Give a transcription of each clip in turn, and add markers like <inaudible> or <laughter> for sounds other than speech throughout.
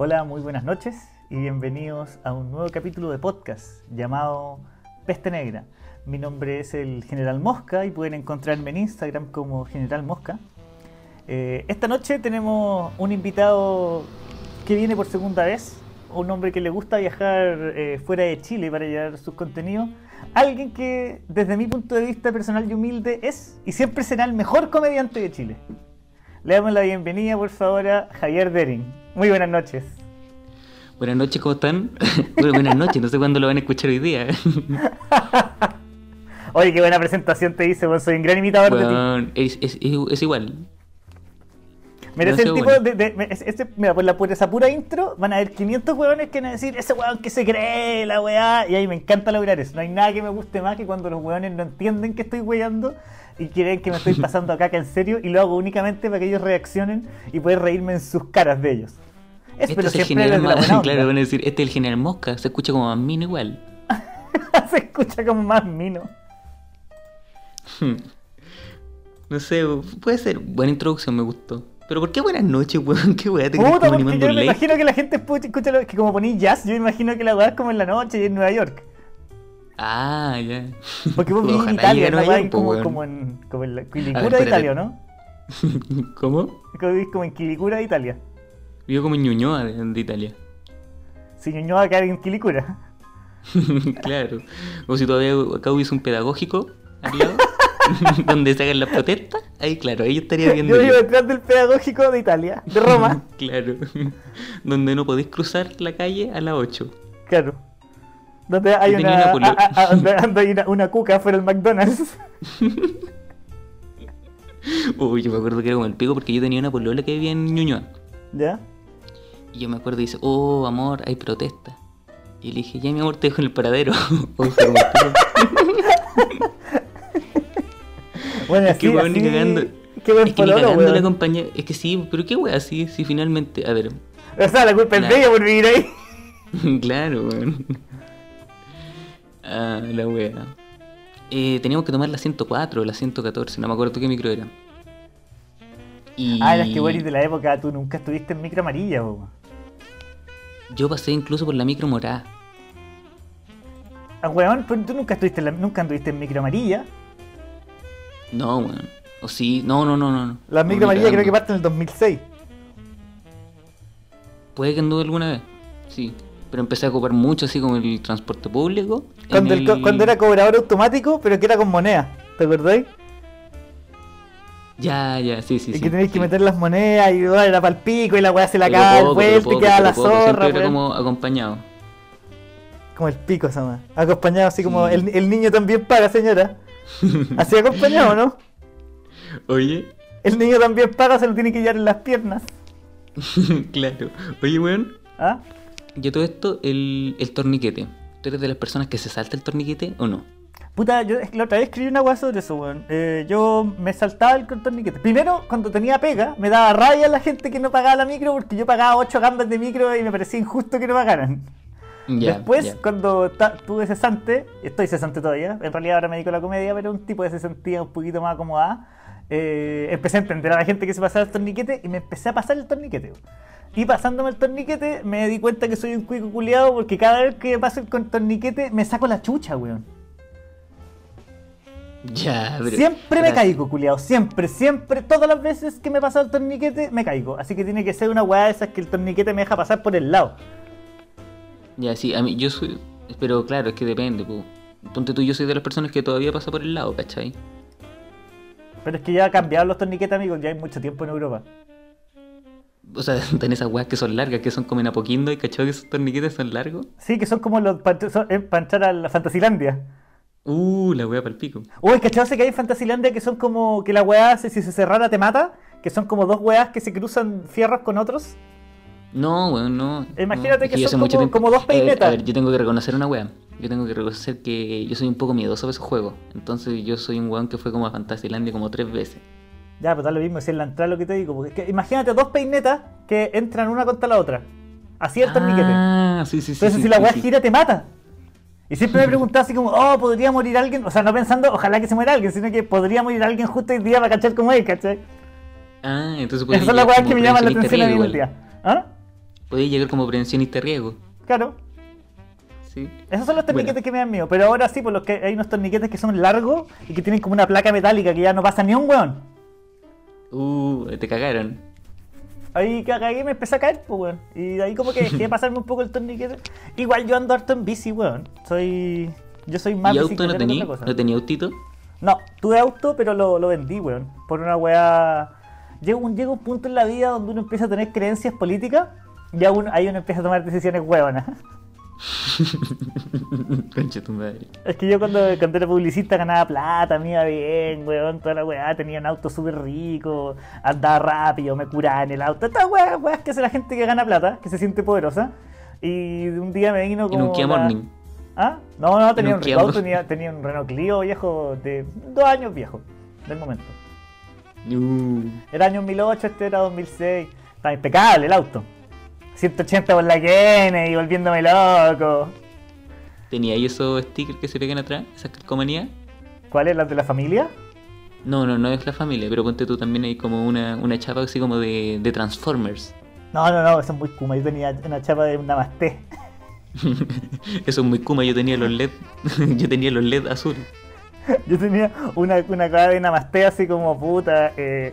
Hola, muy buenas noches y bienvenidos a un nuevo capítulo de podcast llamado Peste Negra. Mi nombre es el General Mosca y pueden encontrarme en Instagram como General Mosca. Eh, esta noche tenemos un invitado que viene por segunda vez, un hombre que le gusta viajar eh, fuera de Chile para llevar sus contenidos. Alguien que desde mi punto de vista personal y humilde es y siempre será el mejor comediante de Chile. Le damos la bienvenida por favor a Javier Dering. Muy buenas noches. Buenas noches, ¿cómo están? <laughs> bueno, buenas noches, no sé cuándo lo van a escuchar hoy día. <laughs> Oye, qué buena presentación te hice, bueno, soy un gran imitador Bueno, de ti. es, es, es, es igual. Mira, es demasiado el tipo bueno. de, de- es- este- mira, por, la, por esa pura intro van a haber 500 hueones que van a decir, ese hueón que se cree, la weá. Y ahí me encanta lograr eso. No hay nada que me guste más que cuando los hueones no entienden que estoy weando y quieren que me estoy <laughs> pasando acá en serio y lo hago únicamente para que ellos reaccionen y poder reírme en sus caras de ellos. Es, Este es el general la Mosca. <laughs> Claro, van a decir, este es el general Mosca, se escucha como más mino igual. <laughs> se escucha como más mino. <laughs> No sé, puede ser. Buena introducción, me gustó. Pero ¿por qué buenas noches, weón? ¿Qué weá? ¿Te Puta, como animando yo me imagino que la gente escucha, lo- que como ponéis jazz, yo imagino que la weá es como en la noche y en Nueva York. Ah, ya. Porque vos vivís en Italia, llegue a ¿no? Nueva Weá, York, como, weón. como en, como en la A ver, Quilicura de. Italia, ¿no? ¿Cómo? Como vivís como en Quilicura de Italia. Vivo como en Ñuñoa de, de Italia. Si Ñuñoa cae en Quilicura. <laughs> claro. O si todavía acá hubiese un pedagógico al lado, <laughs> <laughs> donde se hagan las protestas, ahí claro, ahí estaría viendo Yo yo. vivo detrás del pedagógico de Italia, de Roma. claro. donde no podéis cruzar la calle a las 8. Claro. Donde hay una, una polo- a- donde, hay una, una cuca fuera del McDonald's. Uy, yo me acuerdo que era como el pico porque yo tenía una polola que vivía en Ñuñoa. ¿Ya? Y yo me acuerdo y dice, oh, amor, hay protesta. Y le dije, ya mi amor, te dejo en el paradero. <laughs> <laughs> Bueno, Es así, que weón, ni cagando. Qué buen Es que ni cagando la weón. compañía. Es que sí, pero qué wea así, si finalmente. A ver, O sea, la culpa es de ella por vivir ahí. <laughs> claro, weón. Ah, la wea. Eh, teníamos que tomar la 104 o la 114, no me acuerdo qué micro era. Y Ah, las que weón, de la época, tú nunca estuviste en micro amarilla, weón. Yo pasé incluso por la micro morada. Ah, weón, pero tú nunca estuviste en, la- nunca anduviste en micro amarilla. No, weón. O sí, no, no, no, no. No, micro ni amarillas creo que parten en el 2006. Puede que anduve alguna vez, sí. Pero empecé a ocupar mucho así como el transporte público. Cuando, el el- cuando era cobrador automático, pero que era con moneda. ¿Te acordáis? Ya, ya, sí, sí, y sí. que tenéis que meter las monedas y oh, era para el pico y la weá se la cae, pero vuelta y queda la poco, zorra, Siempre era como acompañado. Como el pico esa weá. Acompañado así como Sí. el, el niño también paga, señora. <laughs> Así acompañado, ¿no? Oye, El niño también paga, se lo tiene que llevar en las piernas. <laughs> claro. Oye, weón, ¿Ah? yo todo esto, el, el torniquete. ¿Tú eres de las personas que se salta el torniquete o no? Puta, yo la otra vez escribí una weá sobre eso, weón. Eh, yo me saltaba el torniquete. Primero, cuando tenía pega, me daba rabia la gente que no pagaba la micro porque yo pagaba 8 gambas de micro y me parecía injusto que no pagaran. Ya, Después, cuando tuve cesante, estoy cesante todavía, en realidad ahora me dedico a la comedia, pero un tipo de cesantía un poquito más acomodada, eh, empecé a entender a la gente que se pasaba el torniquete y me empecé a pasar el torniquete. Y pasándome el torniquete me di cuenta que soy un cuico culiado porque cada vez que paso el torniquete me saco la chucha, weón. <laughs> Ya, pero... siempre me caigo, culiado, siempre, siempre, todas las veces que me pasa el torniquete me caigo. Así que tiene que ser una weá de esas que el torniquete me deja pasar por el lado. Ya, sí, a mí, yo soy... Pero claro, es que depende, po. Ponte tú, yo soy de las personas que todavía pasa por el lado, ¿cachai? Pero es que ya cambiaron los torniquetes, amigos, ya hay mucho tiempo en Europa. O sea, <laughs> tenés esas weas que son largas, que son como en Apoquindo, y cachai que esos torniquetes son largos. Sí, que son como los para entrar a la Fantasilandia. Uh, la wea para el pico. Uy, ¿cachado? Sé que hay en Fantasilandia que son como que la weá, si se cerrara te mata, que son como dos weás que se cruzan fierros con otros. No, weón, no. Imagínate no. Que son como- tiempo- como dos A ver, peinetas. A ver, yo tengo que reconocer una wea. Yo tengo que reconocer que yo soy un poco miedoso a esos juegos. Entonces yo soy un weón que fue como a Fantasilandia como tres veces. Ya, pero da lo mismo, si es la entrada lo que te digo. Porque es que imagínate dos peinetas que entran una contra la otra. Así el torniquete. Ah, sí, sí, sí. Entonces sí, si la weá gira te mata. Y siempre me preguntaba así como, oh, podría morir alguien. O sea, no pensando, ojalá que se muera alguien, sino que podría morir alguien justo hoy día para cachar como es, ¿cachai? Ah, entonces Esas son las weas que me llaman la atención a mí el día. ¿Ah? Podéis llegar como prevencionista riesgo. Claro. Sí. Esos son los torniquetes que me dan miedo. Pero ahora sí, por los que hay unos torniquetes que son largos y que tienen como una placa metálica que ya no pasa ni un weón. Uh, te cagaron. Ahí cagué y me empecé a caer, pues weón. Y de ahí como que dejé de <laughs> pasarme un poco el torniquete. Igual yo ando harto en bici, weón. Soy. Yo soy más ¿Y auto no tenía? ¿No tenía autito? No, tuve auto, pero lo, lo vendí, weón. Por una weá. Llega un, llega un punto en la vida donde uno empieza a tener creencias políticas y aún ahí uno empieza a tomar decisiones huevonas. <laughs> <laughs> Concha tu madre. Es que yo cuando, cuando era publicista ganaba plata, me iba bien, weón, toda la weá, tenía un auto súper rico, andaba rápido, me curaba en el auto. Estas weas, weas que hace la gente que gana plata, que se siente poderosa. Y un día me vino En como. un Kia la- Morning. ¿Ah? No, no, tenía En un un tenía, tenía un Renault Clio viejo de dos años viejo, del momento. Uh, Era año 2008, este era 2006. Estaba impecable el auto. 180 por la Kennedy, volviéndome loco. ¿Tenía ahí esos stickers que se pegan atrás? ¿Esas calcomanías? ¿Cuál es la de la familia? No, no, no es la familia, pero ponte tú también hay como una, una chapa así como de, de Transformers. No, no, no, eso es muy kuma. Yo tenía una chapa de un Namaste. <laughs> Eso es muy kuma, yo tenía los LED, <laughs> yo tenía los LED azul. <laughs> Yo tenía una, una cara de Namaste así como puta. Eh,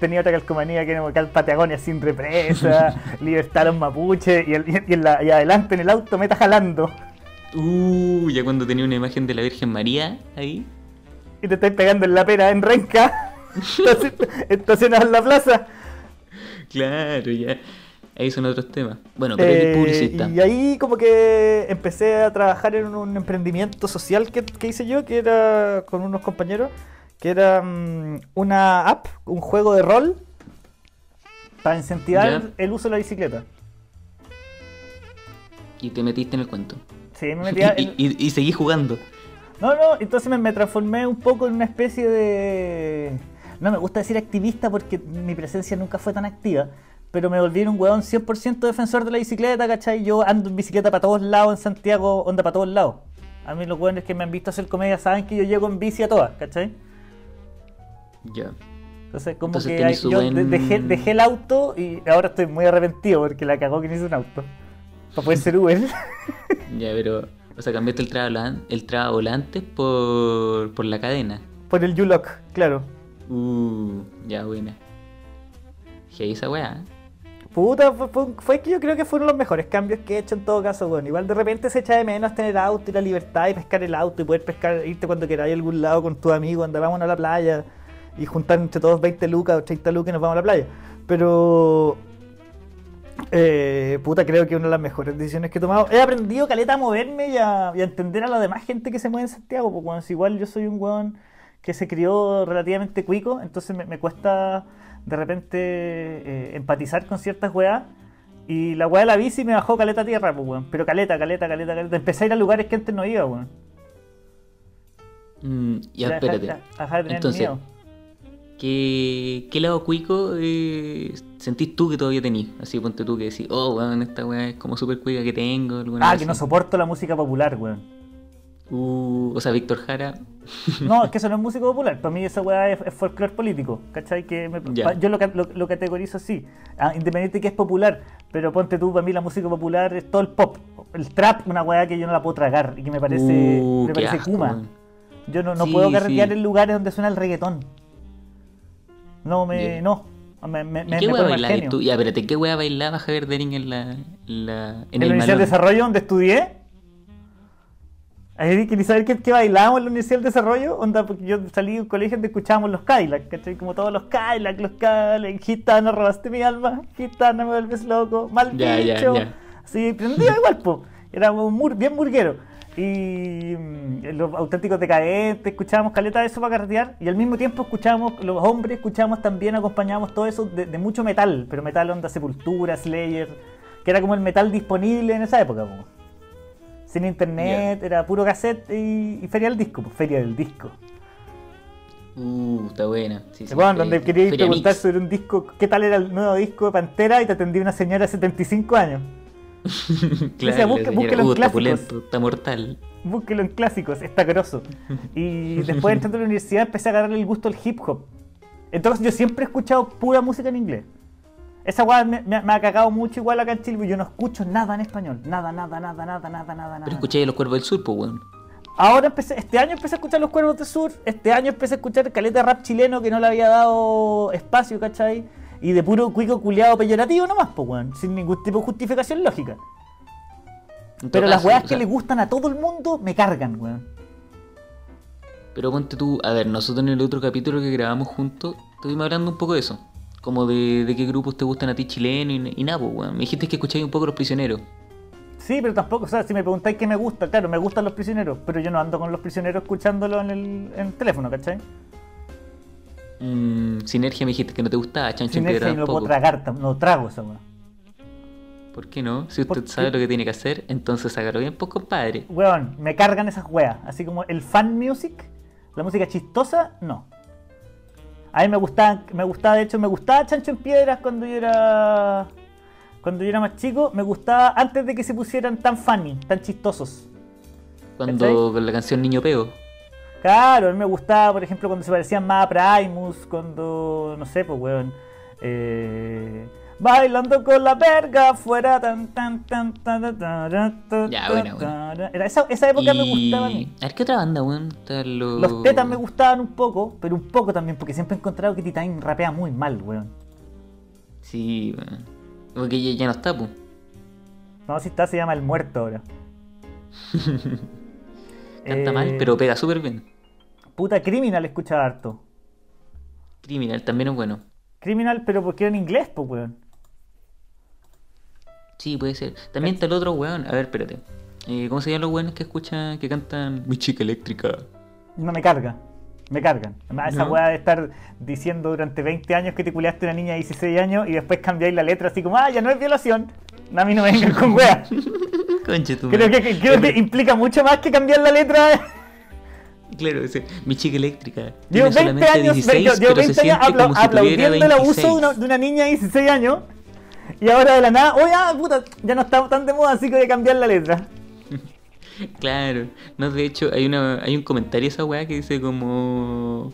tenía otra calcomanía que era como Cal Patagonia sin represa, <laughs> Libertaron Mapuche y, el- y en la- y adelante en el auto me está jalando. Uh, ya cuando tenía una imagen de la Virgen María ahí. Y te estáis pegando en la pera en Renca. <laughs> Estacionado en la plaza. Claro, ya. Ahí son otros temas. Bueno, pero Eh, publicista. y ahí como que empecé a trabajar en un emprendimiento social que, que hice yo, que era con unos compañeros, que era mm, una app, un juego de rol para incentivar Ya. el uso de la bicicleta. Y te metiste en el cuento. Sí, me <laughs> metía y, y- y seguí jugando. No, no, entonces me, me transformé un poco en una especie de... No me gusta decir activista porque mi presencia nunca fue tan activa, pero me volví un weón 100% defensor de la bicicleta, ¿cachai? Yo ando en bicicleta para todos lados en Santiago, onda para todos lados. A mí los weones que me han visto hacer comedia saben que yo llego en bici a todas, ¿cachai? Ya. Entonces como Entonces que hay- yo buen- de- dejé, dejé el auto y ahora estoy muy arrepentido porque la cagó que no hice un auto. Para poder ser Uber. <laughs> Ya, pero. O sea, cambiaste el traba, el traba volante por, por la cadena. Por el U-Lock, claro. Uh, ya, buena. ¿Qué esa weá? Puta, fue, fue- que yo creo que fueron los mejores cambios que he hecho en todo caso, bueno. Igual de repente se echa de menos tener auto y la libertad y pescar el auto y poder pescar, irte cuando queráis a algún lado con tus amigos, andar vámonos a la playa y juntar entre todos 20 lucas o 30 lucas y nos vamos a la playa. Pero, eh, puta, creo que una de las mejores decisiones que he tomado. He aprendido, caleta, a moverme y a, y a entender a la demás gente que se mueve en Santiago, porque igual yo soy un weón que se crió relativamente cuico, entonces me cuesta de repente eh, empatizar con ciertas weas. Y la wea de la bici me bajó caleta a tierra, pues weón. Pero caleta, caleta, caleta, caleta. Empecé a ir a lugares que antes no iba, weón. Mm, ya, Deja- espérate. de tener Entonces, miedo. ¿qué, ¿qué lado cuico eh, sentís tú que todavía tenís? Así ponte tú que decís, oh, weón, esta weá es como súper cuica que tengo. Ah, vez que no soporto la música popular, weón. Uh, o sea, Víctor Jara. <laughs> No, es que eso no es música popular. Para mí esa weá es, es folclore político. ¿Cachai? Que me- pa- yo lo, lo- lo categorizo así. Ah, independiente que es popular. Pero ponte tú, para mí la música popular es todo el pop. El trap, una weá que yo no la puedo tragar y que me parece, Uh, me parece asco, kuma. Yo no, no Sí, puedo carretear sí. en lugares donde suena el reggaetón. No, me. No. Me, me, ¿Y me, qué me bailabas tú? Ya, espérate, ¿qué weá bailaba Javier Dering en la. En, la, en ¿En el Universidad de? Desarrollo donde estudié? Ahí quería saber qué, qué bailábamos en la Universidad del Desarrollo. Onda, porque yo salí de un colegio donde escuchábamos los Cadillac, ¿cachai? Como todos los Cadillac, los Cadillac, gitana, robaste mi alma, gitana, me vuelves loco, mal Ya, ya, bicho. ya. Así, prendía igual, po. Era mur- bien burguero. Y mm, los auténticos decadentes, escuchábamos caleta de eso para carretear. Y al mismo tiempo escuchábamos, los hombres escuchábamos también, acompañábamos todo eso de, de mucho metal. Pero metal onda Sepultura, Slayer, que era como el metal disponible en esa época, po. Sin internet, era puro cassette y, y feria del disco, pues feria del disco. Uh, está buena. Sí, sí, Bueno, donde querías Feria preguntar Mix. sobre un disco, qué tal era el nuevo disco de Pantera y te atendía una señora de 75 años. <laughs> claro, decía, busque- la señora, búsquelo en clásicos. pulento, está mortal. Búsquelo en clásicos, está grosso. <laughs> Y después entrando a la universidad empecé a agarrarle el gusto al hip hop. Entonces yo siempre he escuchado pura música en inglés. Esa weá me, me- me ha cagado mucho igual acá en Chile, porque yo no escucho nada en español. Nada, nada, nada, nada, nada, nada. Pero escuché los cuervos del sur, pues, weón. Ahora empecé, este año empecé a escuchar Los Cuervos del Sur, este año empecé a escuchar caleta rap chileno que no le había dado espacio, ¿cachai? Y de puro cuico culiado peyorativo nomás, pues weón, sin ningún tipo de justificación lógica. Pero las weas o que le gustan a todo el mundo me cargan, weón. Pero ponte tú, a ver, nosotros en el otro capítulo que grabamos juntos, estuvimos hablando un poco de eso. Como de, de qué grupos te gustan a ti chileno y, y nada, pues, weón. Me dijiste que escucháis un poco Los Prisioneros. Sí, pero tampoco, o sea, si me preguntáis qué me gusta, claro, me gustan los prisioneros, pero yo no ando con los prisioneros escuchándolo en el, en el teléfono, ¿cachai? Mm, Sinergia me dijiste que no te gustaba, Chancho en Sin Piedra ese no lo puedo tragar, no trago esa weá. ¿Por qué no? Si ¿Por usted qué? sabe lo que tiene que hacer, entonces hágalo bien, pues, compadre. Weón, me cargan esas weas. Así como el fan music, la música chistosa, no. A mí me gustaba, me gustaba, de hecho, me gustaba Chancho en Piedras cuando yo era. Cuando yo era más chico, me gustaba antes de que se pusieran tan funny, tan chistosos. Cuando la canción Niño Peo. Claro, a mí me gustaba, por ejemplo, cuando se parecían más a Primus, cuando, no sé, pues, weón. eh, Bailando con la verga fuera tan tan tan tan Ya, bueno, bueno. Era esa, esa época y... me gustaba a mí. Ver qué otra banda, weón. Lo... Los tetas me gustaban un poco, pero un poco también, porque siempre he encontrado que T-Time rapea muy mal, weón. Sí, weón. Porque ya, ya no está, pues. No, si está, se llama El Muerto ahora. <laughs> Canta eh... mal, pero pega súper bien. Puta Criminal escucha harto. Criminal también es bueno. Criminal, pero porque era en inglés, pues, weón. Sí, puede ser. También está el otro weón. A ver, espérate. Eh, ¿Cómo se llaman los weones que escuchan, que cantan Mi chica eléctrica? No me carga. Me cargan. Además, Esa No. weá de estar diciendo durante 20 años que te culiaste a una niña de 16 años y después cambiáis la letra así como, ah, ya no es violación. No, a mí no me vengan con weá. <laughs> Conche tu Creo que, que- creo que implica mucho más que cambiar la letra. <laughs> Claro, ese, mi chica eléctrica. Llevo Tiene 20 solamente años, 16, yo- llevo pero se 20 años aplaudiendo el abuso de 26. una, de una niña de 16 años y ahora de la nada, oye, ah, puta, ya no estamos tan de moda, así que voy a cambiar la letra. <laughs> Claro. No, de hecho, hay una hay un comentario de esa weá que dice como...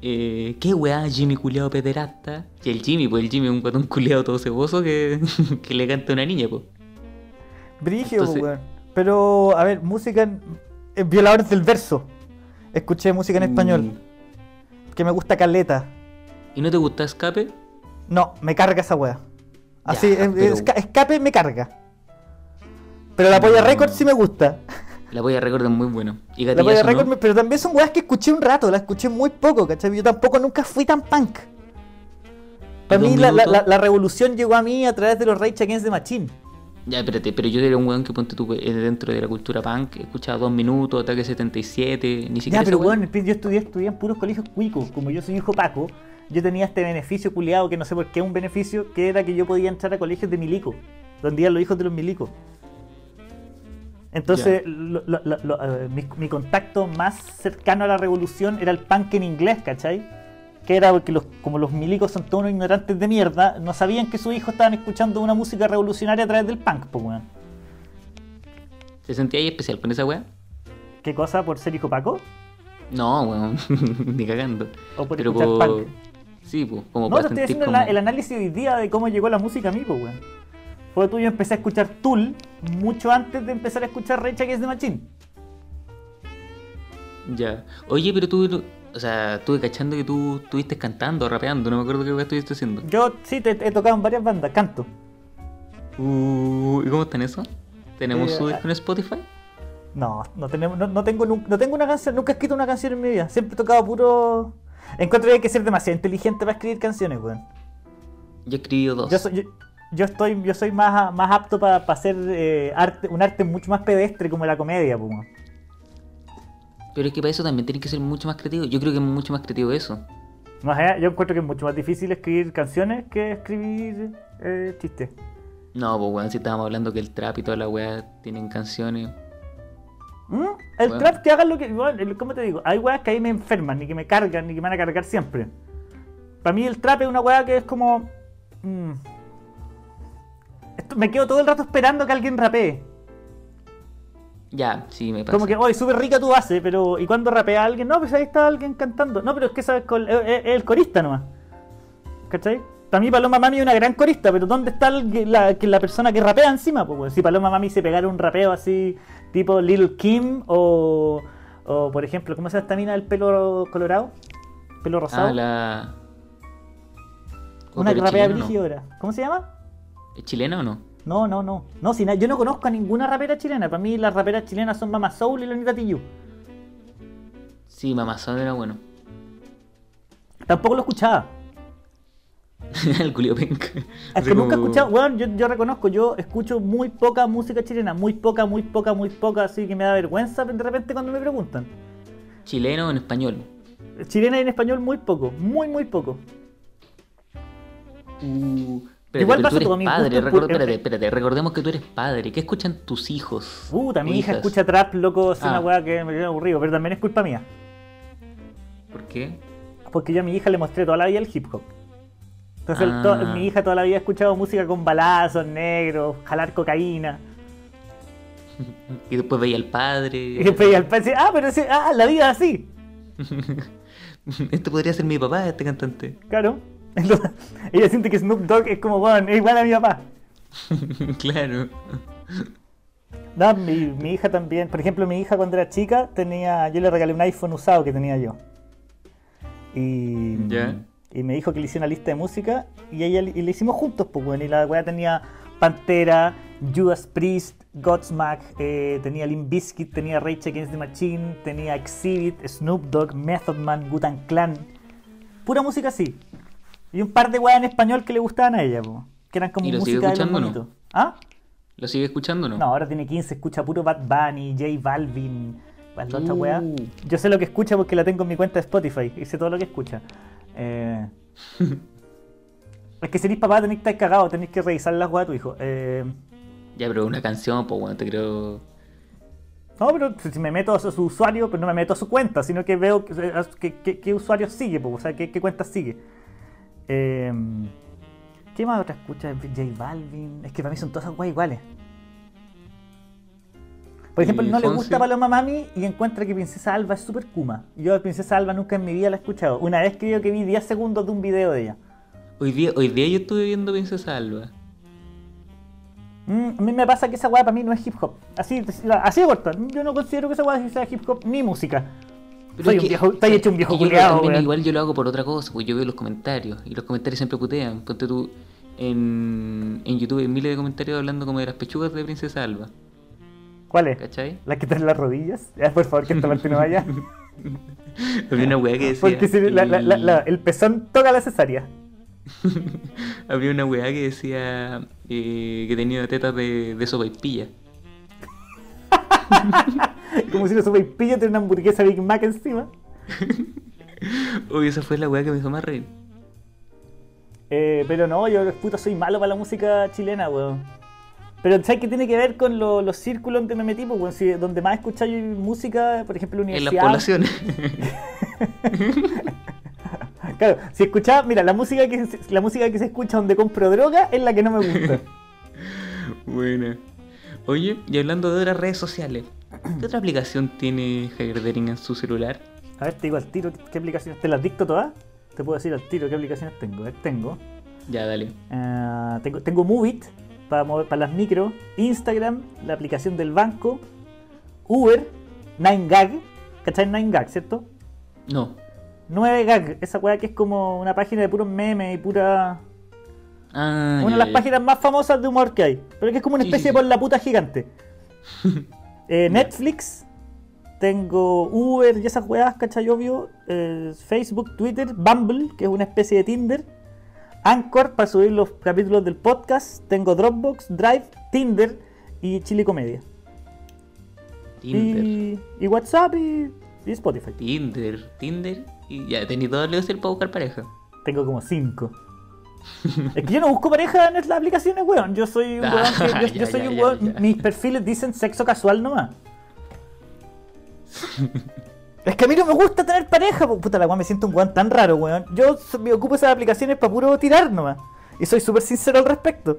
Eh, ¿Qué weá, Jimmy culeado pederasta? Y el Jimmy, pues el Jimmy es un guatón culeado todo ceboso que, <laughs> que le canta a una niña, pues. Brigio, Entonces- weón. Pero, a ver, música en, en Violadores del Verso. Escuché música en español. Mm. Que me gusta caleta. ¿Y no te gusta Escape? No, me carga esa wea. Así, Ya, es- pero- esca- escape me carga. Pero la Polla No. Record sí me gusta. La voy a recordar muy bueno. Y La Polla Record, ¿no? me- pero también son weas que escuché un rato, la escuché muy poco, ¿cachai? Yo tampoco nunca fui tan punk. Para mí la, la- revolución llegó a mí a través de los Rage Against the Machine. Ya, espérate, pero yo era un weón que ponte tú eh, dentro de la cultura punk, escuchaba dos minutos, ataque 77, ni siquiera Ya, pero weá. bueno, yo estudié, estudié en puros colegios cuicos. Como yo soy hijo Paco, yo tenía este beneficio culiado que no sé por qué un beneficio, que era que yo podía entrar a colegios de milico, donde iban los hijos de los milicos. Entonces, lo- lo- lo- lo- eh, mi, mi contacto más cercano a la revolución era el punk en inglés, ¿cachai? Que era porque los, como los milicos son todos unos ignorantes de mierda, no sabían que sus hijos estaban escuchando una música revolucionaria a través del punk, pues weón. ¿Se sentía ahí especial con esa weá? ¿Qué cosa? ¿Por ser hijo Paco? No, weón, <laughs> ni cagando. ¿O por pero escuchar por... punk? Sí, pues, como No, te estoy haciendo como... la- el análisis hoy día de cómo llegó la música a mí, pues, weón. Fue tú, yo empecé a escuchar Tool mucho antes de empezar a escuchar Rage Against the Machine. Ya. Oye, pero tú... O sea, estuve cachando que tú estuviste cantando, rapeando, no me acuerdo qué estuviste haciendo. Yo sí te he tocado en varias bandas, canto. Uh, ¿Y cómo está en eso? ¿Tenemos Eh, su disco ah. en Spotify? No, no tenemos, no, no tengo no tengo una canción, nunca he escrito una canción en mi vida. Siempre he tocado puro. Encuentro que hay que ser demasiado inteligente para escribir canciones, weón. Yo he escribido dos. Yo soy, yo, yo estoy, yo soy más, más apto para hacer eh, arte, un arte mucho más pedestre como la comedia, weón. Pero es que para eso también tienes que ser mucho más creativo. Yo creo que es mucho más creativo eso. No sé, yo encuentro que es mucho más difícil escribir canciones que escribir eh, chistes. No, pues weón, si estábamos hablando que el trap y toda la weá tienen canciones. ¿Mm? El Bueno. trap que hagan lo que. bueno, el- ¿Cómo te digo? Hay weas que ahí me enferman, ni que me cargan, ni que me van a cargar siempre. Para mí el trap es una wea que es como. mm, esto- me quedo todo el rato esperando que alguien rapee. Ya, sí, me pasa. Como que, oye, súper rica tu base, pero. ¿Y cuando rapea alguien? No, pues ahí está alguien cantando. No, pero es que sabes, es, es- es el corista nomás. ¿Cachai? Para mí Paloma Mami es una gran corista, pero ¿dónde está el- la, la persona que rapea encima? Pues, si Paloma Mami se pegara un rapeo así, tipo Lil Kim o, o por ejemplo, ¿cómo se llama esta mina del pelo colorado? Pelo rosado. Ah, la. Oh, una que rapea. ¿Cómo se llama? ¿Es chilena o no? No, no, no. No, si yo no conozco a ninguna rapera chilena. Para mí las raperas chilenas son Mama Soul y Lonita Tiyu. Sí, Mamazón era bueno. Tampoco lo escuchaba. <laughs> el culio penca. Es que nunca he escuchado, bueno, yo, yo reconozco, yo escucho muy poca música chilena, muy poca, muy poca, muy poca, así que me da vergüenza de repente cuando me preguntan. Chileno o en español. Chilena y en español muy poco, muy, muy poco. Uh, espérate, Igual pero pasa tú eres todo, mi padre. espérate, espérate. Recordemos que tú eres padre. ¿Qué escuchan tus hijos? Puta, mi o hija hijas? escucha trap, loco, es una Ah. weá que me tiene aburrido, pero también es culpa mía. ¿Por qué? Porque yo a mi hija le mostré toda la vida el hip hop. Entonces Ah. to- mi hija toda la vida ha escuchado música con balazos negros, jalar cocaína. Y después veía al padre. Y después al padre ah, pero ese- ah, la vida es así. <laughs> este podría ser mi papá, este cantante. Claro. Entonces, ella siente que Snoop Dogg es como, bueno, es igual a mi papá. <laughs> claro. No, mi, mi hija también, por ejemplo, mi hija cuando era chica tenía, yo le regalé un iPhone usado que tenía yo. Y, Ya. Y me dijo que le hice una lista de música y ella y le hicimos juntos, pues bueno, y la weá tenía Pantera, Judas Priest, Godsmack, eh, tenía Limp Bizkit, tenía Rage Against the Machine, tenía Exhibit, Snoop Dogg, Method Man, Gutan Clan. Pura música así. Y un par de weas en español que le gustaban a ella, po, que eran como ¿Y lo sigue música de los escuchando no? ¿Ah? ¿Lo sigue escuchando o no? No, ahora tiene 15, escucha puro Bad Bunny, J Balvin, ¿cuál otra Uh. Yo sé lo que escucha porque la tengo en mi cuenta de Spotify y sé todo lo que escucha. Eh, <laughs> es que si eres papá tenéis que estar cagado, tenéis que revisar las weas de tu hijo. Eh, Ya, pero una canción, pues bueno, te creo. no, pero si me meto a su, su usuario, pero no me meto a su cuenta, sino que veo que- qué usuario sigue, po, o sea, qué, cuenta sigue. Eh, ¿Qué más otra escucha? J Balvin. Es que para mí son todas esas weas iguales. Por ejemplo, ¿Y no le gusta Paloma Mami y encuentra que Princesa Alba es súper kuma. Yo a Princesa Alba nunca en mi vida la he escuchado. Una vez creo que vi 10 segundos de un video de ella. Hoy día, hoy día yo estuve viendo Princesa Alba. Mm, a mí me pasa que esa weá para mí no es hip hop. Así, así de corto. Yo no considero que esa weá sea hip hop ni música. Pero Soy un viejo, estoy hecho un viejo weón. Igual yo lo hago por otra cosa, pues yo veo los comentarios. Y los comentarios siempre putean. Ponte tú en, en YouTube hay miles de comentarios hablando como de las pechugas de Princesa Alba. ¿Cuál es? ¿Cachai? ¿La que las rodillas? Ya, por favor, que esta parte no vaya. <laughs> Había una weá que decía. Porque si la- la- la- el- la- pezón toca la cesárea. <laughs> Había una weá que decía eh, que tenía tetas de, de sopa y pilla. <laughs> Como si supe pillo tiene una hamburguesa Big Mac encima. Uy, esa fue la weá que me hizo más reír. Eh, pero no, yo puta soy malo para la música chilena, weón. Pero ¿sabes qué tiene que ver con lo- los círculos donde me metí? Pues? Si- donde más escucháis música, por ejemplo, En las universidad. poblaciones. <laughs> Claro, si escuchaba, mira, la música que se- la música que se escucha donde compro droga es la que no me gusta. <laughs> Buena. Oye, y hablando de otras redes sociales, ¿qué otra aplicación tiene Javier Dering en su celular? A ver, te digo al tiro qué, qué aplicaciones. ¿Te las dicto todas? Te puedo decir al tiro qué aplicaciones tengo. A ver, tengo. Ya, dale. Ah, tengo, tengo Movit para, mover, para las micro, Instagram, la aplicación del banco, Uber, 9gag, ¿cachai 9gag, cierto? No. 9gag, esa weá que es como una página de puros memes y pura. Ah, una de las ya. páginas más famosas de humor que hay, pero que es como una Sí, especie sí, de sí. por la puta gigante. <laughs> Eh, Netflix, tengo Uber y esas weas, ¿cachai? Obvio. eh, Facebook, Twitter, Bumble, que es una especie de Tinder. Anchor para subir los capítulos del podcast. Tengo Dropbox, Drive, Tinder y Chile Comedia. Tinder. Y, y WhatsApp y, y Spotify. Tinder. Tinder. Y ya, tenéis todo el para buscar pareja. Tengo como 5. es que yo no busco pareja en las aplicaciones, weón. Yo soy un <laughs> Ah, weón que. Yo, soy ya, un weón. ya. Mis perfiles dicen sexo casual nomás. <laughs> es que a mí no me gusta tener pareja, po. puta la weón, me siento un weón tan raro, weón. Yo me ocupo esas aplicaciones para puro tirar nomás. Y soy súper sincero al respecto.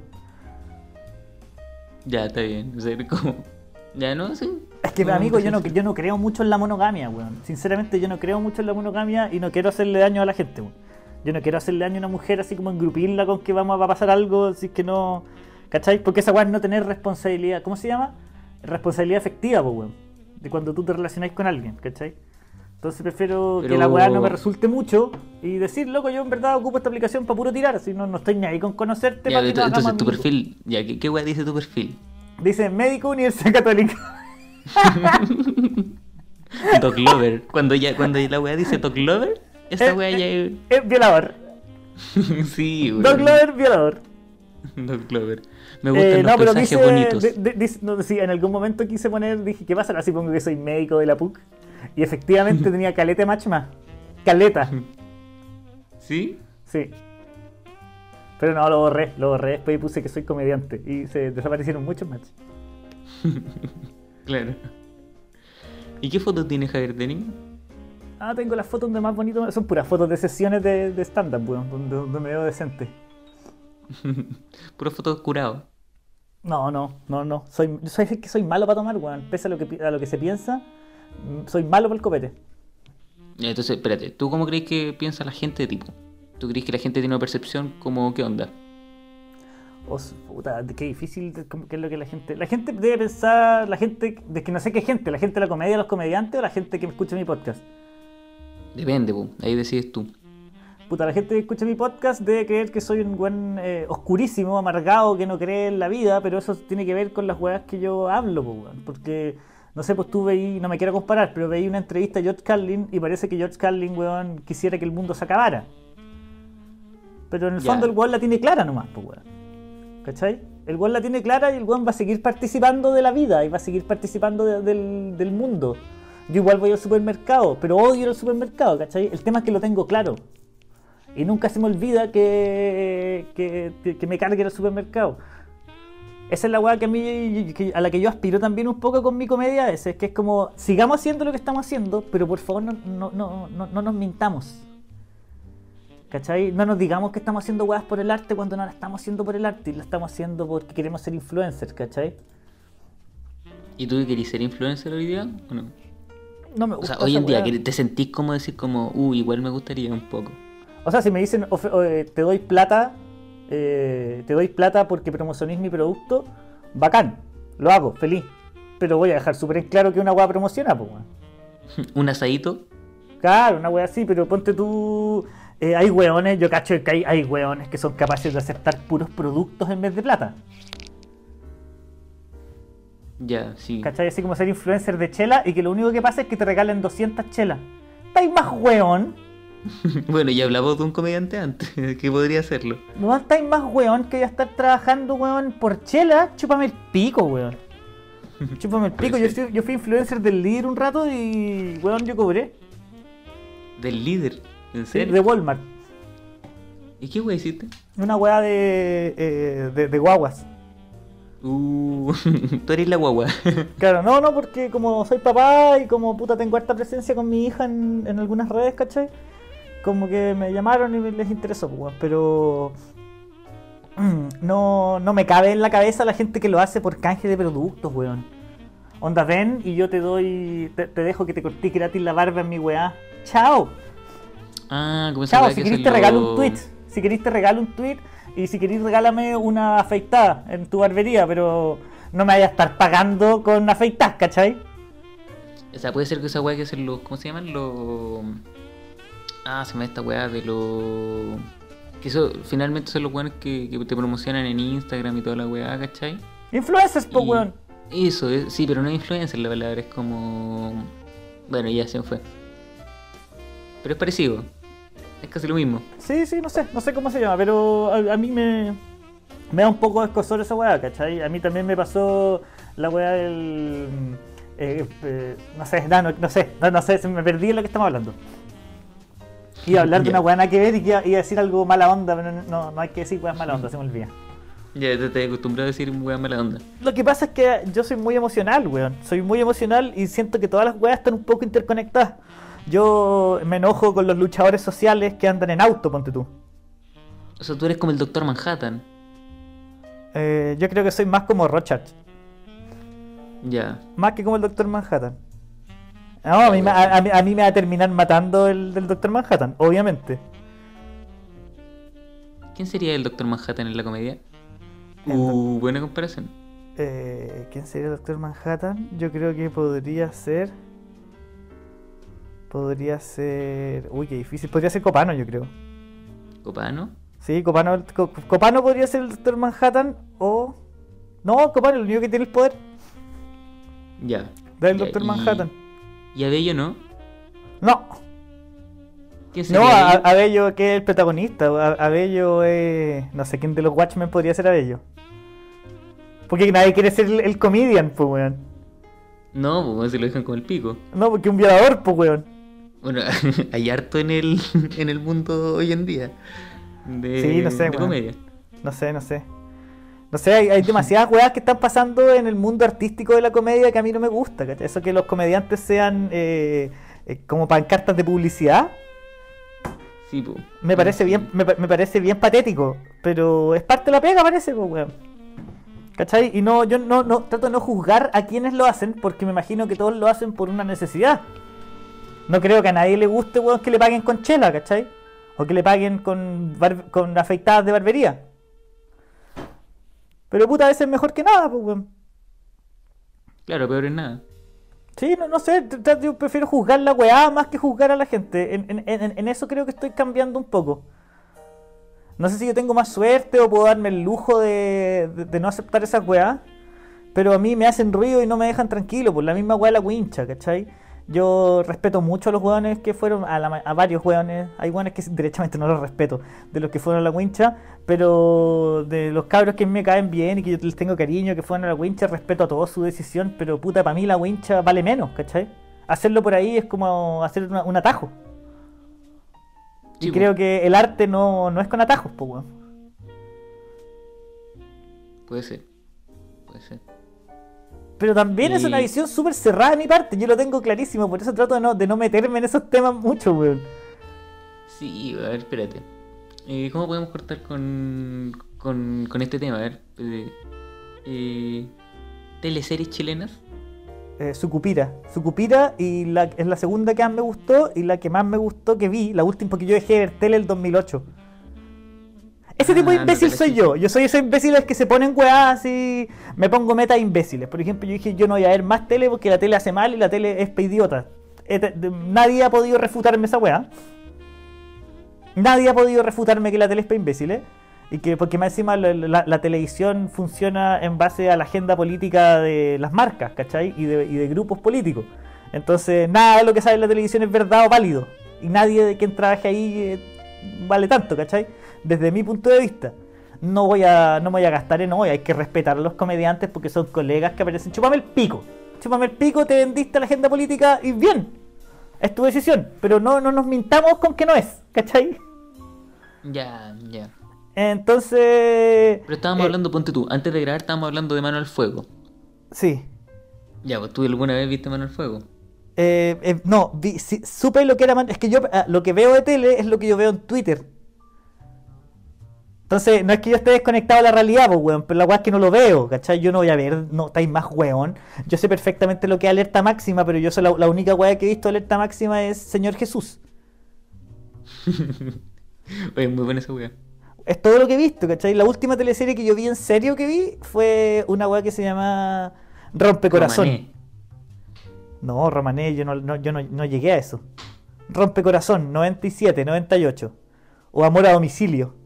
Ya, está bien. O sea, como... Ya, no, sí. Es que, No, amigo, yo no, yo no creo mucho en la monogamia, weón. Sinceramente, yo no creo mucho en la monogamia y no quiero hacerle daño a la gente, weón. Yo no quiero hacerle daño a una mujer así como engrupirla con que vamos a pasar algo, así que no. ¿Cachai? Porque esa es no tener responsabilidad. ¿Cómo se llama? Responsabilidad efectiva, pues weón. De cuando tú te relacionáis con alguien, ¿cachai? Entonces prefiero que la weá no me resulte mucho y decir, loco, yo en verdad ocupo esta aplicación para puro tirar, así no, no estoy ni ahí con conocerte. Ya, para que entonces tu perfil, ya, ¿qué, qué weá dice tu perfil? Dice médico Universidad Católica. <laughs> Dog Lover. Cuando ya, cuando la weá dice Dog Lover, esa Eh, weá ya es. Es violador. <laughs> sí, weón. Dog lover, violador. <laughs> Dog Lover. Me gustan Eh, los no, pero dice, bonitos. de- de- dice- no, sí, en algún momento quise poner, dije, ¿qué pasa? Así pongo que soy médico de la PUC. Y efectivamente tenía caleta de match más. Caleta, ¿Sí? sí. Pero no, lo borré, lo borré después y puse que soy comediante. Y se desaparecieron muchos matches. <laughs> Claro. ¿Y qué foto tiene Javier Denning? Ah, tengo las fotos donde más bonito. Son puras fotos de sesiones de, de stand-up, weón, donde, donde me veo decente. <laughs> Pura foto curado. No, no, no, no. Soy, soy es que soy malo para tomar, weón. Pese a lo que, a lo que se piensa, soy malo para el copete. Entonces, espérate, ¿tú cómo crees que piensa la gente de tipo? ¿Tú crees que la gente tiene una percepción como qué onda? O s- puta, qué difícil, qué es lo que la gente... La gente debe pensar, la gente, de que no sé qué gente, la gente de la comedia, los comediantes o la gente que escucha mi podcast. Depende, po. ahí decides tú. Puta, la gente que escucha mi podcast debe creer que soy un buen eh, oscurísimo, amargado, que no cree en la vida, pero eso tiene que ver con las weas que yo hablo, po. Porque, no sé, pues tú veí, no me quiero comparar, pero veí una entrevista a George Carlin y parece que George Carlin, weón, quisiera que el mundo se acabara. Pero en el fondo el weón la tiene clara nomás, pues, weón. ¿Cachai? El weón la tiene clara y el weón va a seguir participando de la vida y va a seguir participando de- del, del mundo. Yo igual voy al supermercado, pero odio ir al supermercado, ¿cachai? El tema es que lo tengo claro. Y nunca se me olvida que, que, que me cargue el supermercado. Esa es la weá que a mí, que- a la que yo aspiro también un poco con mi comedia, es, es que es como, sigamos haciendo lo que estamos haciendo, pero por favor no, no, no, no, no nos mintamos. ¿Cachai? No nos digamos que estamos haciendo weas por el arte cuando no la estamos haciendo por el arte y la estamos haciendo porque queremos ser influencers, ¿cachai? ¿Y tú querés ser influencer hoy día o no? No me O gusta sea, hoy en día, weá. ¿que ¿te sentís como decir como, uh, igual me gustaría un poco? O sea, si me dicen, o, eh, te doy plata, eh, te doy plata porque promocionís mi producto, bacán, lo hago, feliz. Pero voy a dejar súper en claro que una weá promociona, pues, weón. <laughs> ¿Un asadito? Claro, una weá así, pero ponte tú. eh, hay weones, yo cacho que hay, hay weones que son capaces de aceptar puros productos en vez de plata. Ya, sí. ¿Cachai? Así como ser influencer de chela y que lo único que pasa es que te regalen 200 chelas. ¿Estáis más weón? <laughs> bueno, ya hablamos de un comediante antes, <laughs> que podría hacerlo. ¿No estáis más weón que ya estar trabajando, weón, por chela? Chúpame el pico, weón. <laughs> Chúpame el pico. Yo, fui- yo fui influencer del líder un rato y, weón, yo cobré. Del líder, ¿en Sí, serio? de Walmart. ¿Y qué wey hiciste? Una weá de, eh, de, de guaguas. Uh, tú eres la guagua. Claro, no, no, porque como soy papá y como puta tengo harta presencia con mi hija en, en algunas redes, ¿cachai? Como que me llamaron y les interesó, pues, pero <clears throat> no, no me cabe en la cabeza la gente que lo hace por canje de productos, weón. Onda, ven y yo te doy, te, te dejo que te corté gratis la barba en mi weá. Chao. ah, como Chao, si que querés te regalo los- un tweet. Si querés te regalo un tweet y si querés regálame una afeitada en tu barbería, pero no me vayas a estar pagando con afeitadas, ¿cachai? O sea, puede ser que esa weá que hacen los. ¿Cómo se llaman? Los. Ah, se me da esta weá de los. Que eso finalmente son los weones que, que te promocionan en Instagram y toda la weá, ¿cachai? Influencers, po, Y- weón. Eso, es- sí, pero no influencer la palabra, es como. Bueno, ya se me fue. Pero es parecido. Es casi lo mismo. Sí, sí, no sé, no sé cómo se llama, pero a, a mí me, me da un poco de escosor esa weá, ¿cachai? A mí también me pasó la weá del... eh, eh, no sé, no, no, sé, no, no sé, me perdí en lo que estamos hablando. Iba a hablar de una weá nada que ver y que iba, iba a decir algo mala onda, pero no, no, no hay que decir weá mala onda, se me olvida. Ya te, te acostumbrado a decir weá mala onda. Lo que pasa es que yo soy muy emocional, weón. Soy muy emocional y siento que todas las weas están un poco interconectadas. Yo me enojo con los luchadores sociales que andan en auto, ponte tú. O sea, tú eres como el Doctor Manhattan. Eh, yo creo que soy más como Rorschach. Ya. Más que como el Doctor Manhattan. No, a mí, me- a, a mí- a mí me va a terminar matando el del Doctor Manhattan, obviamente. ¿Quién sería el Doctor Manhattan en la comedia? Uh, buena comparación. Eh, ¿Quién sería el Doctor Manhattan? Yo creo que podría ser. Podría ser. Uy, qué difícil. Podría ser Copano, yo creo. ¿Copano? Sí, Copano, Co- Copano podría ser el Doctor Manhattan o. No, Copano, el único que tiene el poder Ya. del Ya, Doctor y- Manhattan. ¿Y Abello no? No, ¿Quién sería no, a- Abello? Abello que es el protagonista. A- Abello es. No sé quién de los Watchmen podría ser Abello. Porque nadie quiere ser el, el comedian, pues, weón. No, pues se lo dejan con el pico. No, porque un violador, pues, weón. Bueno, <laughs> hay harto en el, <laughs> en el mundo hoy en día. De, Sí, no sé, de comedia. No sé, no sé. No sé, hay, hay <laughs> demasiadas weas que están pasando en el mundo artístico de la comedia que a mí no me gusta, ¿cachai? Eso que los comediantes sean eh, eh, como pancartas de publicidad, Sí, pues. me parece bien, me, me parece bien patético, pero es parte de la pega, parece, pues, weón. ¿Cachai? Y no, yo no, no trato de no juzgar a quienes lo hacen, porque me imagino que todos lo hacen por una necesidad. No creo que a nadie le guste, weón, que le paguen con chela, ¿cachai? O que le paguen con, con afeitadas de barbería. Pero puta, a veces es mejor que nada, pues, weón. Claro, peor es nada. Sí, no, no sé, yo prefiero juzgar la weá más que juzgar a la gente. En, en- en- en eso creo que estoy cambiando un poco. No sé si yo tengo más suerte o puedo darme el lujo de, de- de no aceptar esas weá. Pero a mí me hacen ruido y no me dejan tranquilo, por la misma weá de la wincha, ¿cachai? Yo respeto mucho a los weones que fueron, a, la a varios weones, hay weones que derechamente no los respeto, de los que fueron a la wincha, pero de los cabros que me caen bien y que yo les tengo cariño, que fueron a la wincha, respeto a todos su decisión, pero puta, para mí la wincha vale menos, ¿cachai? Hacerlo por ahí es como hacer una- un atajo. Y creo que el arte no, no es con atajos, pues weón. Puede ser. Puede ser. Pero también es una visión súper cerrada de mi parte, yo lo tengo clarísimo, por eso trato de no, de no meterme en esos temas mucho, weón. Sí, a ver, espérate. Eh, ¿Cómo podemos cortar con, con, con este tema? A ver. eh, eh, teleseries chilenas. Eh, Sucupira. Sucupira y la, es la segunda que más me gustó y la que más me gustó que vi, la última, porque yo dejé de ver tele el 2008. Ese tipo de Ah, no imbécil soy yo. Yo soy esos imbéciles que se ponen weás y me pongo meta imbéciles. Por ejemplo, yo dije yo no voy a ver más tele porque la tele hace mal y la tele es idiota. Este- Nadie ha podido refutarme esa weá. Nadie ha podido refutarme que la tele es para imbéciles. Y que porque más encima la, la- la televisión funciona en base a la agenda política de las marcas, ¿cachai? Y de, y de grupos políticos. Entonces, nada de lo que sale en la televisión es verdad o válido. Y nadie de quien trabaje ahí eh, vale tanto, ¿cachai? Desde mi punto de vista. No voy a, no me voy a gastar en hoy, hay que respetar a los comediantes porque son colegas que aparecen. Chúpame el pico. Chúpame el pico, te vendiste a la agenda política y bien. Es tu decisión. Pero no, no nos mintamos con que no es, ¿cachai? Ya, ya. Entonces. Pero estábamos eh, hablando, ponte tú, antes de grabar estábamos hablando de Mano al Fuego. Sí. Ya, pues tú alguna vez viste Mano al Fuego. Eh, eh, no, vi- sí, supe lo que era. man- Es que yo ah, lo que veo de tele es lo que yo veo en Twitter. Entonces, no es que yo esté desconectado de la realidad, pues, weón, pero la weá es que no lo veo, ¿cachai? Yo no voy a ver, no estáis más weón. Yo sé perfectamente lo que es alerta máxima, pero yo soy la, la única weá que he visto alerta máxima es Señor Jesús. <laughs> Oye, muy buena esa wea. Es todo lo que he visto, ¿cachai? La última teleserie que yo vi en serio que vi fue una weá que se llama Rompecorazón. Romané. No, Romané, yo no, no- yo no, no llegué a eso. Rompecorazón, 97, 98. O Amor a domicilio.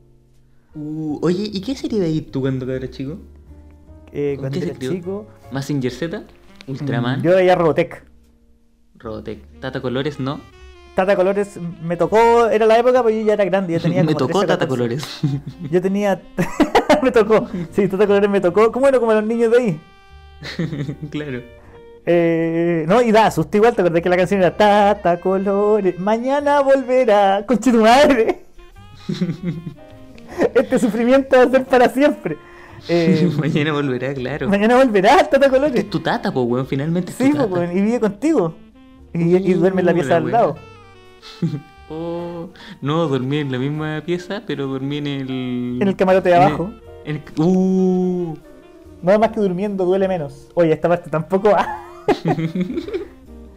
Uh, oye, ¿y qué serie veías tú cuando eras chico? Eh, ¿Con cuando era chico. ¿Mazinger Z? ¿Ultraman? mm, Yo veía Robotech. Robotech. ¿Tata Colores no? Tata Colores me tocó, era la época, pero yo ya era grande, yo tenía <laughs> Me como tocó 13 o Tata 14. Colores. Yo tenía. <laughs> me tocó, sí, Tata Colores me tocó. ¿Cómo era como los niños de ahí? <laughs> claro. Eh, no, y da susto igual, te acordás que la canción era Tata Colores, mañana volverá, conche tu madre. <laughs> este sufrimiento va a ser para siempre. <laughs> Eh, Mañana volverá, claro. mañana volverá Tata Colores. es tu tata, po, weón. Finalmente es Sí, tu pues, weón, y vive contigo. Y, y duerme en la pieza al lado. <laughs> Oh, no, dormí en la misma pieza, pero dormí en el. En el camarote de el- abajo. en el- Uh, Nada más que durmiendo duele menos. Oye, esta parte tampoco va.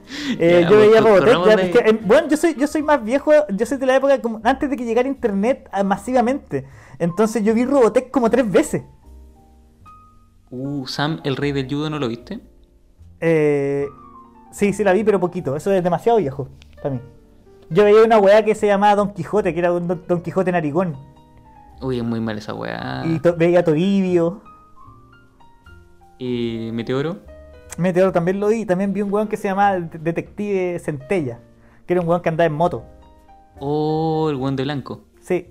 <laughs> Eh, yo veía pues, Robotech. ya, que, eh, bueno, yo soy, yo soy más viejo, yo soy de la época como antes de que llegara internet ah, masivamente. Entonces yo vi Robotech como tres veces. Uh, Sam, el rey del judo, ¿no lo viste? Eh, sí, sí la vi, pero poquito. Eso es demasiado viejo para mí. Yo veía una weá que se llamaba Don Quijote, que era un Don, Don Quijote narigón. Uy, es muy mal esa weá. Y to- veía Toribio. Eh, Meteoro. Meteoro también lo vi. También vi un weón que se llamaba Det- Detective Centella. Que era un weón que andaba en moto. Oh, el guante blanco. Sí.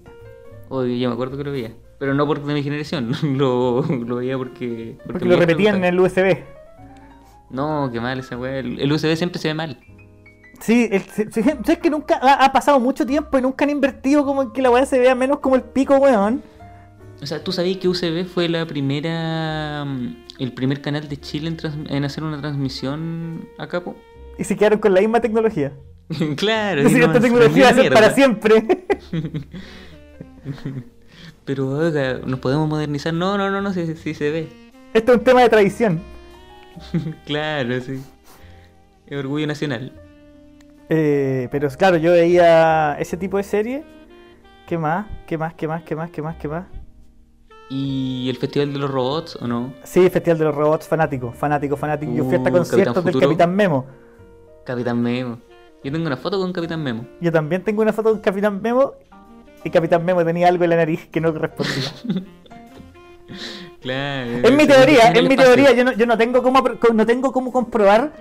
Oye, ya me acuerdo que lo veía. Pero no por de mi generación. <laughs> lo, lo veía porque. Porque lo repetían en el USB. No, qué mal esa weá. El, el USB siempre se ve mal. Sí, el, se- se- ¿sabes que nunca ha, ha pasado mucho tiempo y nunca han invertido como en que la weá se vea menos como el pico, weón? O sea, ¿tú sabías que USB fue la primera. mm, el primer canal de Chile en, hacer una transmisión a capo? Y se quedaron con la misma tecnología. <laughs> claro, Decir, y no esta tecnología va a una ser para siempre. <laughs> Pero oiga, ¿nos podemos modernizar? No, no, no, no, sí, sí se ve. Esto es un tema de tradición. <laughs> claro, sí. Es orgullo nacional. Eh, pero claro, yo veía ese tipo de serie. ¿Qué más? ¿Qué más? ¿Qué más? ¿Qué más? ¿Qué más? ¿Qué más? ¿Y el Festival de los Robots o no? Sí, Festival de los Robots, fanático, fanático, fanático. Yo fui hasta Uh, conciertos del. Capitán Memo. Capitán Memo. Yo tengo una foto con Capitán Memo. Yo también tengo una foto con Capitán Memo. Y Capitán Memo tenía algo en la nariz que no correspondía. <laughs> Claro. Es mi teoría, es mi teoría. Yo no, yo no tengo cómo no tengo cómo comprobar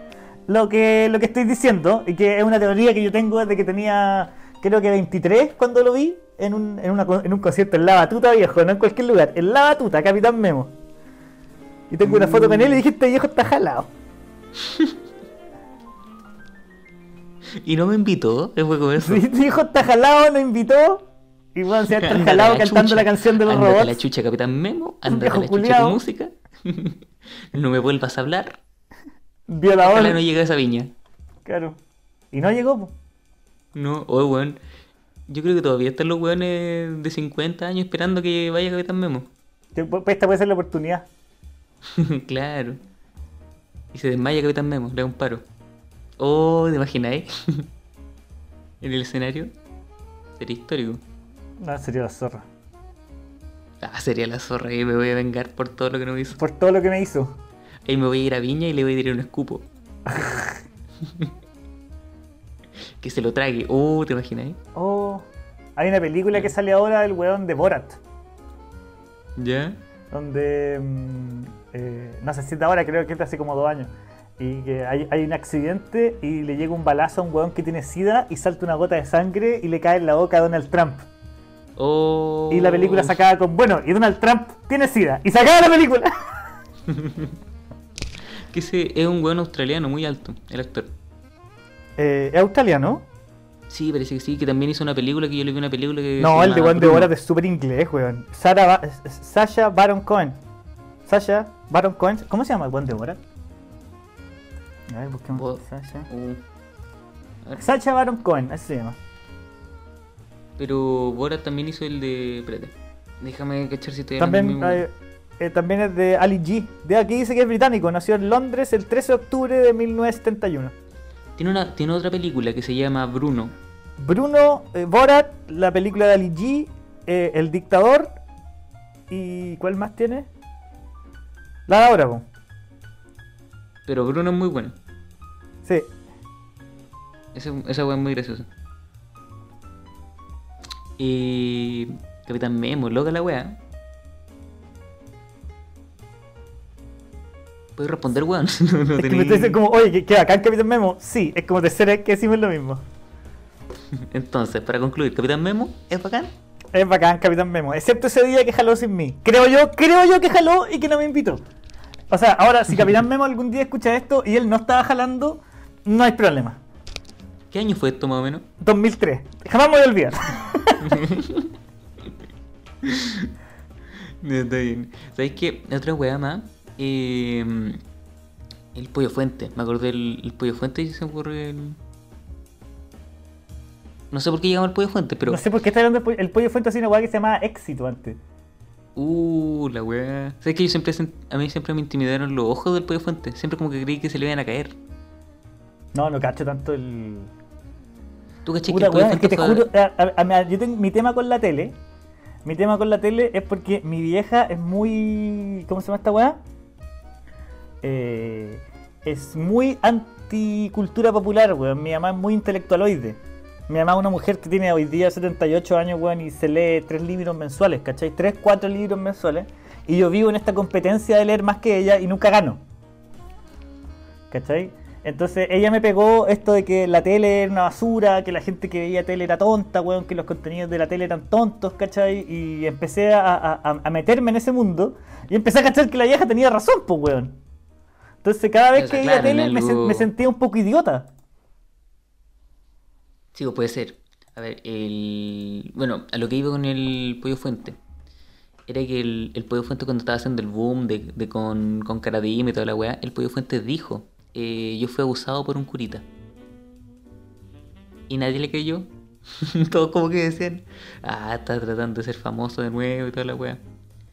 lo que, lo que estoy diciendo. Y que es una teoría que yo tengo desde que tenía, creo que 23 cuando lo vi en un, en una en un concierto en La Batuta, viejo, no en cualquier lugar. En La Batuta, Capitán Memo. Y tengo una foto con él y dije, este viejo está jalado. <laughs> Y no me invitó, es fue como eso. <laughs> Sí, viejo está jalado, nos invitó. Y bueno, se ha jalado la cantando chucha. la canción de los Ándate robots. la chucha, Capitán Memo. <laughs> Viejo la chucha culiao. tu música. no me vuelvas a hablar. Violador. Ojalá no llegue a esa viña. Claro. Y no llegó, po. No, oh, weón. Yo creo que todavía están los weones de 50 años esperando que vaya Capitán Memo. Pues, Esta puede ser la oportunidad. <laughs> claro. Y se desmaya Capitán Memo, le da un paro. Oh, ¿te imagináis? <laughs> en el escenario. Sería histórico. No, sería la zorra. Ah, sería la zorra y me voy a vengar por todo lo que no hizo. Por todo lo que me hizo. Ahí me voy a ir a Viña y le voy a tirar un escupo. <laughs> que se lo trague. Oh, ¿te imagináis? Oh, hay una película que sale ahora del weón de Borat, ¿Ya? donde mm, eh, no sé si ahora, creo que es hace como dos años. Y que hay, hay un accidente y le llega un balazo a un weón que tiene sida y salta una gota de sangre y le cae en la boca a Donald Trump. Oh. Y la película se acaba con, bueno, y Donald Trump tiene sida. Y se acaba la película. <laughs> Que ese es un weón australiano muy alto, el actor. Eh, ¿Es australiano? Sí, parece que sí, que también hizo una película que yo le vi una película que. No, el de weón de. Borat es súper inglés, weón. Sara Ba- Sasha Baron Cohen. Sasha Baron Cohen. ¿Cómo se llama el weón de Borat? A ver, busquemos. Sasha. Uh. A ver, Sacha Baron Cohen, así se llama. Pero Borat también hizo el de. Espérate. Déjame cachar si estoy También, mismo- eh, eh, también es de Ali G. De aquí dice que es británico. Nació en Londres el 13 de octubre de 1971. Tiene, una, tiene otra película que se llama Bruno. Bruno eh, Borat, la película de Ali G. eh, el dictador. ¿Y cuál más tiene? La de ahora, po. Pero Bruno es muy bueno. Sí. Esa, esa weá es muy graciosa. Y. Capitán Memo, loca la weá. ¿Puedes responder, weón? no, <laughs> no es que me dicen como, oye, ¿qué, qué bacán Capitán Memo? Sí, es como tercera vez que decimos lo mismo. <laughs> Entonces, para concluir, Capitán Memo es bacán. Es bacán Capitán Memo, excepto ese día que jaló sin mí. Creo yo, creo yo que jaló y que no me invitó. O sea, ahora, si Capitán <laughs> Memo algún día escucha esto y él no estaba jalando, no hay problema. ¿Qué año fue esto más o menos? 2003. Jamás me voy a olvidar. <laughs> Está bien. ¿Sabéis qué? Otra weá más. Eh, el pollo fuente. Me acordé del el pollo fuente y se me ocurre el. No sé por qué llegamos al pollo fuente, pero. No sé por qué está hablando del pollo, el pollo fuente así una weá que se llamaba éxito antes. Uh, la weá. ¿Sabes que yo siempre a mí siempre me intimidaron los ojos del pollo fuente? Siempre como que creí que se le iban a caer. No, no cacho tanto el. ¿Tú caché que el pollo weón, es que te juro, a- a- a- yo tengo mi tema con la tele. Mi tema con la tele es porque mi vieja es muy. ¿Cómo se llama esta weá? Eh, es muy anticultura popular, weón. Mi mamá es muy intelectualoide. Mi mamá es una mujer que tiene hoy día 78 años, weón, y se lee tres libros mensuales, ¿cachai? Tres, cuatro libros mensuales. Y yo vivo en esta competencia de leer más que ella y nunca gano. ¿Cachai? Entonces ella me pegó esto de que la tele era una basura, que la gente que veía tele era tonta, weón, que los contenidos de la tele eran tontos, ¿cachai? Y empecé a, a- a- a meterme en ese mundo y empecé a cachar que la vieja tenía razón, pues, weón. Entonces cada vez que veía claro, tele me sentía un poco idiota. Sí, pues puede ser. A ver, el... Bueno, a lo que iba con el pollo fuente. Era que el, el pollo fuente cuando estaba haciendo el boom de, con, con y toda la weá, el pollo fuente dijo, eh, yo fui abusado por un curita. Y nadie le creyó. <laughs> Todos como que decían, ah, está tratando de ser famoso de nuevo y toda la weá.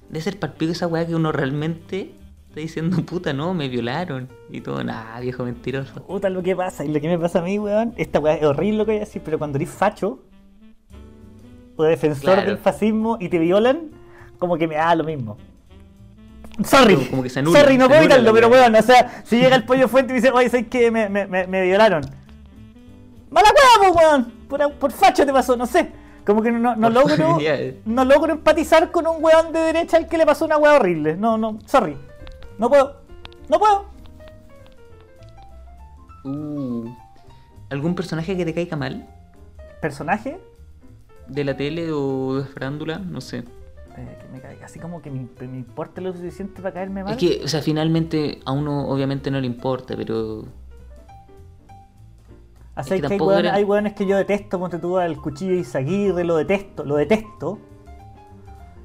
De ser palpico esa weá que uno realmente está diciendo, <laughs> puta, no, me violaron. Y todo, nah, viejo mentiroso. Puta lo que pasa, y lo que me pasa a mí, weón, esta weá es horrible lo que voy a decir, pero cuando eres facho o defensor Claro. del fascismo y te violan, como que me da lo mismo. Sorry, Como- como que se anula, sorry, no puedo evitarlo, pero weón, o sea, si llega el pollo fuente y dice, oye, ¿sabes que me, me, me, me violaron? ¡Mala po, weón! Por, por facho te pasó, no sé. Como que no, no logro, <laughs> no logro empatizar con un weón de derecha al que le pasó una weá horrible. No, no, sorry. No puedo. No puedo. Uh, ¿Algún personaje que te caiga mal? ¿Personaje? ¿De la tele o de farándula? No sé. Eh, que me caiga así como que me, me importa lo suficiente para caerme mal. Es que, o sea, finalmente a uno obviamente no le importa, pero... Así es que que hay, era- weones que yo detesto, ponte tú al cuchillo de Izaguirre, lo detesto, lo detesto.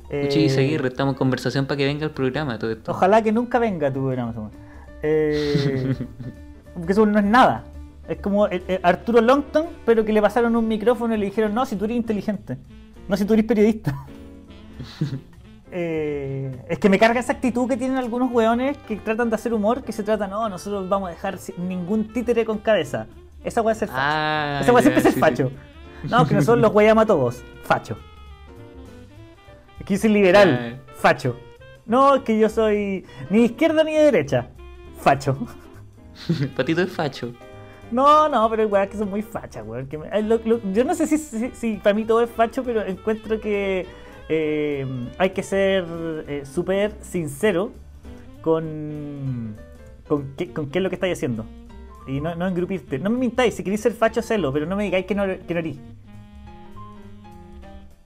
Cuchi Eh, Izaguirre, estamos en conversación para que venga el programa todo esto. Ojalá que nunca venga tu programa, Samuel. Eh, <laughs> porque eso no es nada. Es como eh, eh, Arturo Longton, pero que le pasaron un micrófono y le dijeron, no, si tú eres inteligente, no si tú eres periodista. <laughs> Eh, es que me carga esa actitud que tienen algunos weones que tratan de hacer humor, que se trata, no, nosotros vamos a dejar ningún títere con cabeza. Esa es ser facho. Ah, Esa weá siempre ya, es ser sí. facho. No, que nosotros los weyamos a todos. Facho. Soy liberal. Facho. No, es que yo soy ni de izquierda ni de derecha. Facho. <laughs> Patito es facho. No, no, pero weas que son muy fachas, weón. yo no sé si, si, si para mí todo es facho, pero encuentro que eh, hay que ser eh, súper sincero con, con, qué, con qué es lo que estáis haciendo. Y no, no engrupirte. No me mintáis, si queréis ser facho, hacelo, pero no me digáis que no, que no erí.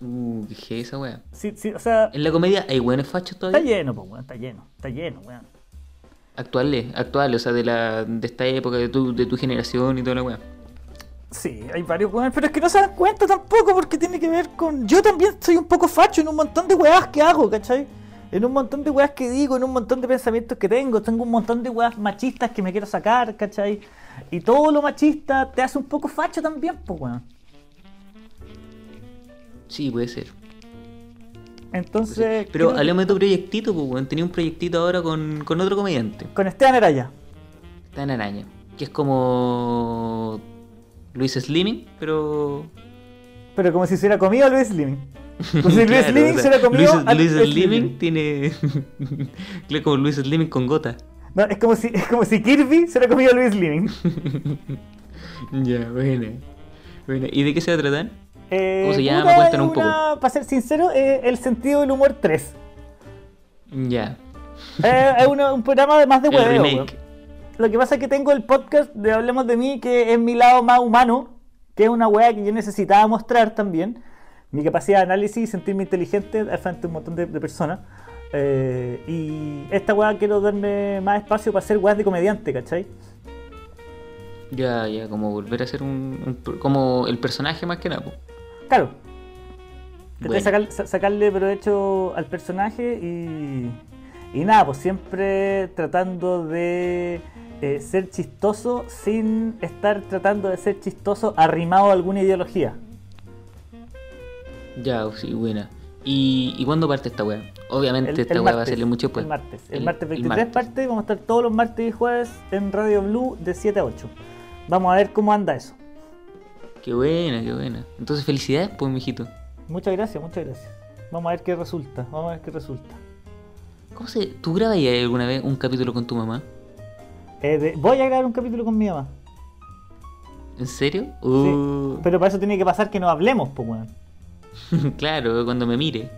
Uh, dije esa wea. Sí, sí, o sea, En la comedia hay buenos fachos está todavía. lleno, pues, weón, está lleno, está lleno, weón. Actuales, actuales, o sea, de la de esta época, de tu, de tu generación y toda la wea. Sí, hay varios weones, pero es que no se dan cuenta tampoco porque tiene que ver con... Yo también soy un poco facho en un montón de weas que hago, ¿cachai? En un montón de weas que digo, en un montón de pensamientos que tengo. Tengo un montón de weas machistas que me quiero sacar, ¿cachai? Y todo lo machista te hace un poco facho también, pues weón. Sí, puede ser. Entonces... Pero hablemos de tu proyectito, pues, weón. Tenía un proyectito ahora con, con otro comediante. Con Esteban Araya. Está en araña. Que es como. Luis Slimming, pero. Pero como si se hubiera comido a Luis Slimming. <laughs> Como si Luis Claro, Slimming o sea, se hubiera comido Luis, a Luis Luis Slimming tiene. Claro, <laughs> como Luis Slimming con gota. No, es como si, es como si Kirby se hubiera comido a Luis Slimming. <laughs> Ya, bueno. Bueno, ¿y de qué se va a tratar? Eh, ¿Cómo se llama? Cuéntanos poco. Para ser sincero, eh, el sentido del humor 3. Ya. Eh, es un programa de más de hueveo. Lo que pasa es que tengo el podcast de Hablemos de mí, que es mi lado más humano, que es una wea que yo necesitaba mostrar también. Mi capacidad de análisis y sentirme inteligente al frente de un montón de, de personas. Eh, y esta wea quiero darme más espacio para hacer weas de comediante, ¿cachai? Ya, ya, como volver a ser un. un- como el personaje más que nada, po. Claro. Bueno. sacar- sacarle provecho al personaje y, y nada, pues siempre tratando de eh, ser chistoso sin estar tratando de ser chistoso arrimado a alguna ideología. Ya, sí, buena. ¿Y, ¿y cuándo parte esta weá? Obviamente El- esta el weá va a salir mucho después. El martes. El, El- martes el 23 martes. parte, vamos a estar todos los martes y jueves en Radio Blue de 7 a 8. Vamos a ver cómo anda eso. Qué buena, qué buena. Entonces, felicidades, pues, mijito. Muchas gracias, muchas gracias. Vamos a ver qué resulta, vamos a ver qué resulta. ¿Cómo se.? ¿Tú grabas ya alguna vez un capítulo con tu mamá? Eh, de- voy a grabar un capítulo con mi mamá. ¿En serio? Sí, Uh, Pero para eso tiene que pasar que no hablemos, pues, weón. <laughs> claro, cuando me mire.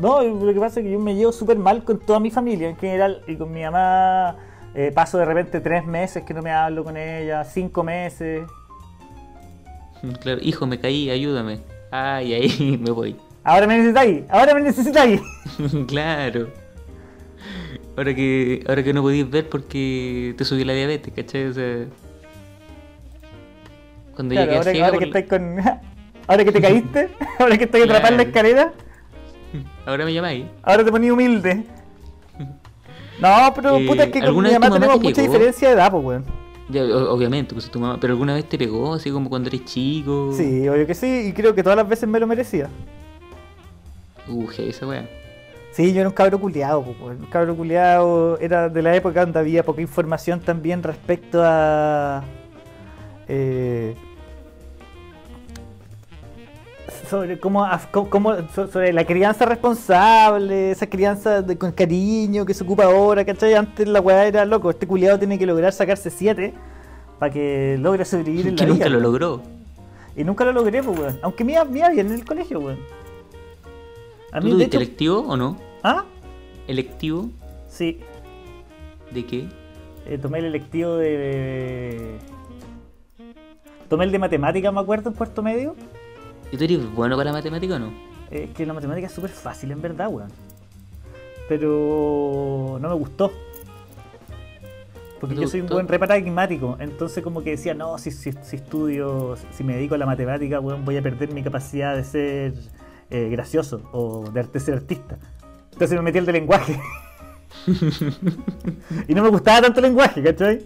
No, lo que pasa es que yo me llevo súper mal con toda mi familia en general y con mi mamá eh, paso de repente tres meses que no me hablo con ella, cinco meses. Claro, hijo, me caí, ayúdame. Ay, ahí <laughs> me voy. Ahora me necesitáis, ahora me necesitáis. <laughs> claro. Ahora que, ahora que no podéis ver porque te subió la diabetes, ¿cachai? O sea, cuando Claro, ahora, ahora que estáis con. <laughs> Ahora que te caíste, ahora que estoy atrapado en la Claro. escalera, ahora me llamáis. ahora te poní humilde. No, pero Eh, puta, es que con ¿alguna mi mamá mamá tenemos te mucha diferencia de edad, pues, weón. Ya, obviamente, pues tu mamá, pero alguna vez te pegó, así como cuando eres chico. Sí, obvio que sí, y creo que todas las veces me lo merecía. Uh, esa weá. Sí, yo era un cabro culiado, po, weón. un cabro culiado era de la época donde había poca información también respecto a eh, sobre cómo, cómo- cómo- so- sobre la crianza responsable, esa crianza de- con cariño que se ocupa ahora, ¿cachai? Antes la weá era loco, este culiado tiene que lograr sacarse 7 para que logre sobrevivir en la nunca vida. lo weón. logró. Y nunca lo logré, pues, weón. Aunque me iba, bien en el colegio, weón. ¿Tú de hecho... electivo o no? ¿Ah? ¿Electivo? Sí, ¿De qué? Eh, tomé el electivo de. Tomé el de matemáticas, me acuerdo, en cuarto medio. ¿Y tú eres bueno para la matemática o no? Es que la matemática es súper fácil, en verdad, weón. Pero no me gustó. Porque ¿No te yo soy un buen re pragmático. Entonces, como que decía, no, si, si, si estudio, si me dedico a la matemática, weón, voy a perder mi capacidad de ser eh, gracioso o de ser artista. Entonces me metí el de lenguaje. <laughs> y no me gustaba tanto el lenguaje, ¿cachai?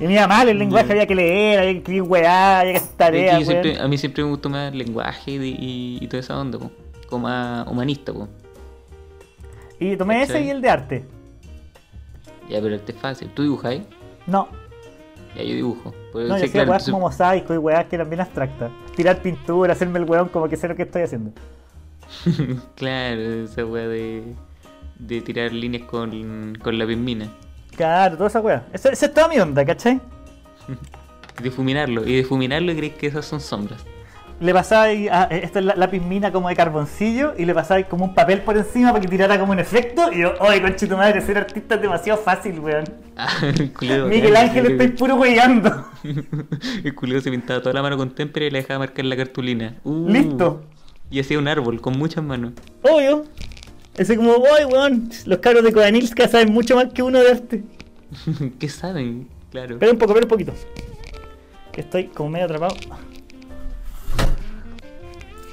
Y me iba mal el lenguaje, había que leer, había que escribir weá, había que hacer Es que tareas, siempre- a mí siempre me gustó más el lenguaje y, y- y toda esa onda, po. como más humanista. Po. Y tomé ese y el de arte. Ya, pero este es fácil. ¿Tú dibujáis? No, Ya, yo dibujo. No, yo hacía claro, entonces- como mosaico y weas que eran bien abstractas. Tirar pintura, hacerme el weón como que sé lo que estoy haciendo. <laughs> claro, esa wea de, de tirar líneas con, con la pismina. Claro, toda esa wea. Esa, esa es toda mi onda, ¿cachai? <laughs> Difuminarlo. Y difuminarlo y creéis que esas son sombras. Le pasáis, a, esta es la, la pismina como de carboncillo y le pasáis como un papel por encima para que tirara como un efecto. Y yo, oye, conche tu madre, ser artista es demasiado fácil, weón. <laughs> Ah, el Miguel Ángel, creo estoy puro weyando. <laughs> El culero se pintaba toda la mano con témpera y le dejaba marcar la cartulina. Uh, Listo. Y hacía un árbol con muchas manos. Obvio. Ese como, oye, weón, los cabros de Codanilska saben mucho más que uno de arte. <laughs> ¿Qué saben? Claro. Espera un poco, espera un poquito. Que estoy como medio atrapado.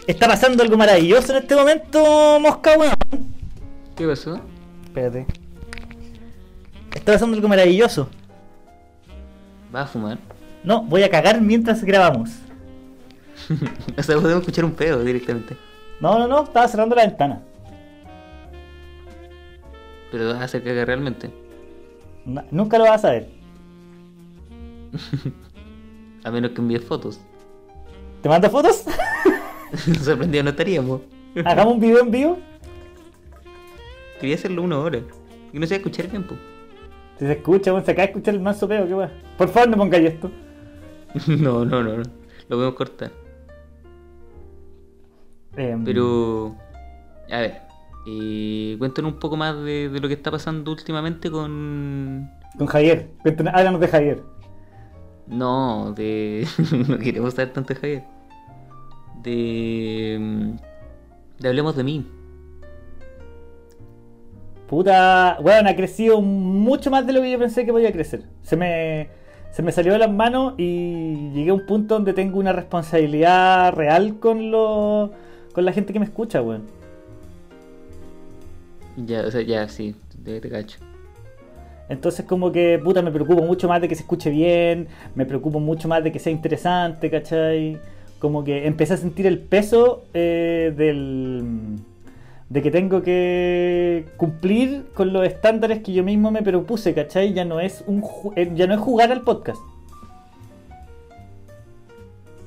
Está pasando algo maravilloso en este momento, mosca, weón. ¿Qué pasó? Espérate. Está pasando algo maravilloso. ¿Vas a fumar? No, voy a cagar mientras grabamos. <laughs> o sea, podemos escuchar un pedo directamente. No, no, no, estaba cerrando la ventana. Pero vas a hacer cagar realmente. Nunca lo vas a saber. <laughs> A menos que envíes fotos. ¿Te mando fotos? <laughs> Sorprendido no estaríamos. Hagamos un video en vivo. Quería hacerlo una hora. Y no a escuchar bien, po. Si se escucha, weón, se acaba de escuchar el manso peo, qué weón. Por favor, no pongáis esto. <laughs> no, no, no, no. Lo podemos cortar. Em, Pero. A ver. Eh, cuéntanos un poco más de, de lo que está pasando últimamente con. Con Javier. Cuéntanos- Háblanos de Javier. No, de. <laughs> no queremos saber tanto de Javier. De. De hablemos de mí. Puta, weón, ha crecido mucho más de lo que yo pensé que podía crecer. Se me, se me salió de las manos y llegué a un punto donde tengo una responsabilidad real con lo, con la gente que me escucha, weón. Ya, o sea, ya, sí, te, te cacho. Entonces como que, puta, me preocupo mucho más de que se escuche bien, me preocupo mucho más de que sea interesante, ¿cachai? Como que empecé a sentir el peso eh, del... de que tengo que cumplir con los estándares que yo mismo me propuse, ¿cachai? Ya no es, un, eh, ya no es jugar al podcast.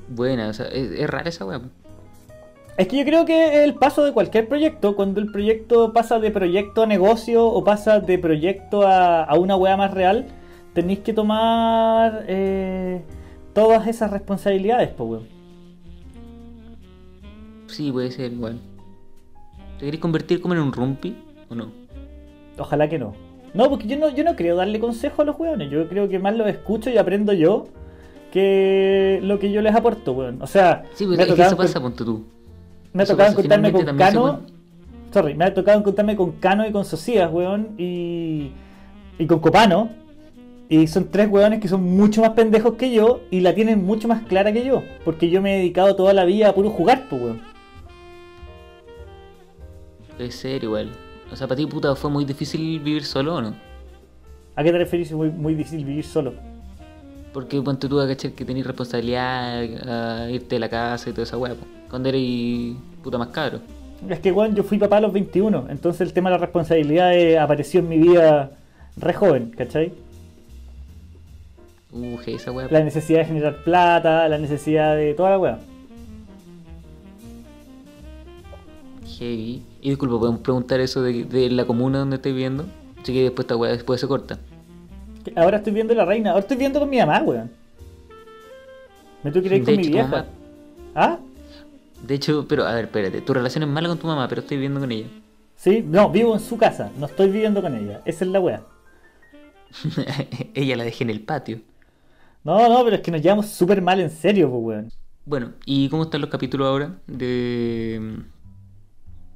buena. O sea, es, es rara esa weá. Es que yo creo que el paso de cualquier proyecto, cuando el proyecto pasa de proyecto a negocio o pasa de proyecto a, a una weá más real, tenéis que tomar eh, todas esas responsabilidades, pues weón. Sí, puede ser igual. ¿Te querés convertir como en un rumpi o no? Ojalá que no. No, porque yo no, yo no creo darle consejo a los weones. Yo creo que más los escucho y aprendo yo que lo que yo les aporto, weón. O sea, Sí, pues me es que eso pasa, ponte tú. Me ha tocado encontrarme con se Cano. Sorry, me ha tocado encontrarme con Cano y con Socias, weón. Y, y con Copano. Y son tres weones que son mucho más pendejos que yo y la tienen mucho más clara que yo. Porque yo me he dedicado toda la vida a puro jugar, pues, weón. Puede ser igual. O sea, para ti, puta, fue muy difícil vivir solo o no? ¿A qué te referís? Es muy, muy difícil vivir solo. Porque ponte tú a cachar que tenés responsabilidad, a irte de la casa y toda esa weá. Cuando eres puta más caro. Es que, weón, yo fui papá a los 21. Entonces el tema de la responsabilidad eh, apareció en mi vida re joven, ¿cachai? Uh, esa weá. La necesidad de generar plata, la necesidad de toda la weá. Heavy. Y disculpa, podemos preguntar eso de, de la comuna donde estés viviendo. Así que después esta weá después se corta. Ahora estoy viendo la reina, ahora estoy viendo con mi mamá, weón. ¿Me tú quieres ir con mi vieja? mamá- ¿Ah? De hecho, pero a ver, espérate, tu relación es mala con tu mamá, pero estoy viviendo con ella. Sí, no, vivo en su casa, no estoy viviendo con ella. Esa es la weá. <laughs> ella la dejé en el patio. No, no, pero es que nos llevamos súper mal en serio, pues, weón. Bueno, ¿y cómo están los capítulos ahora de.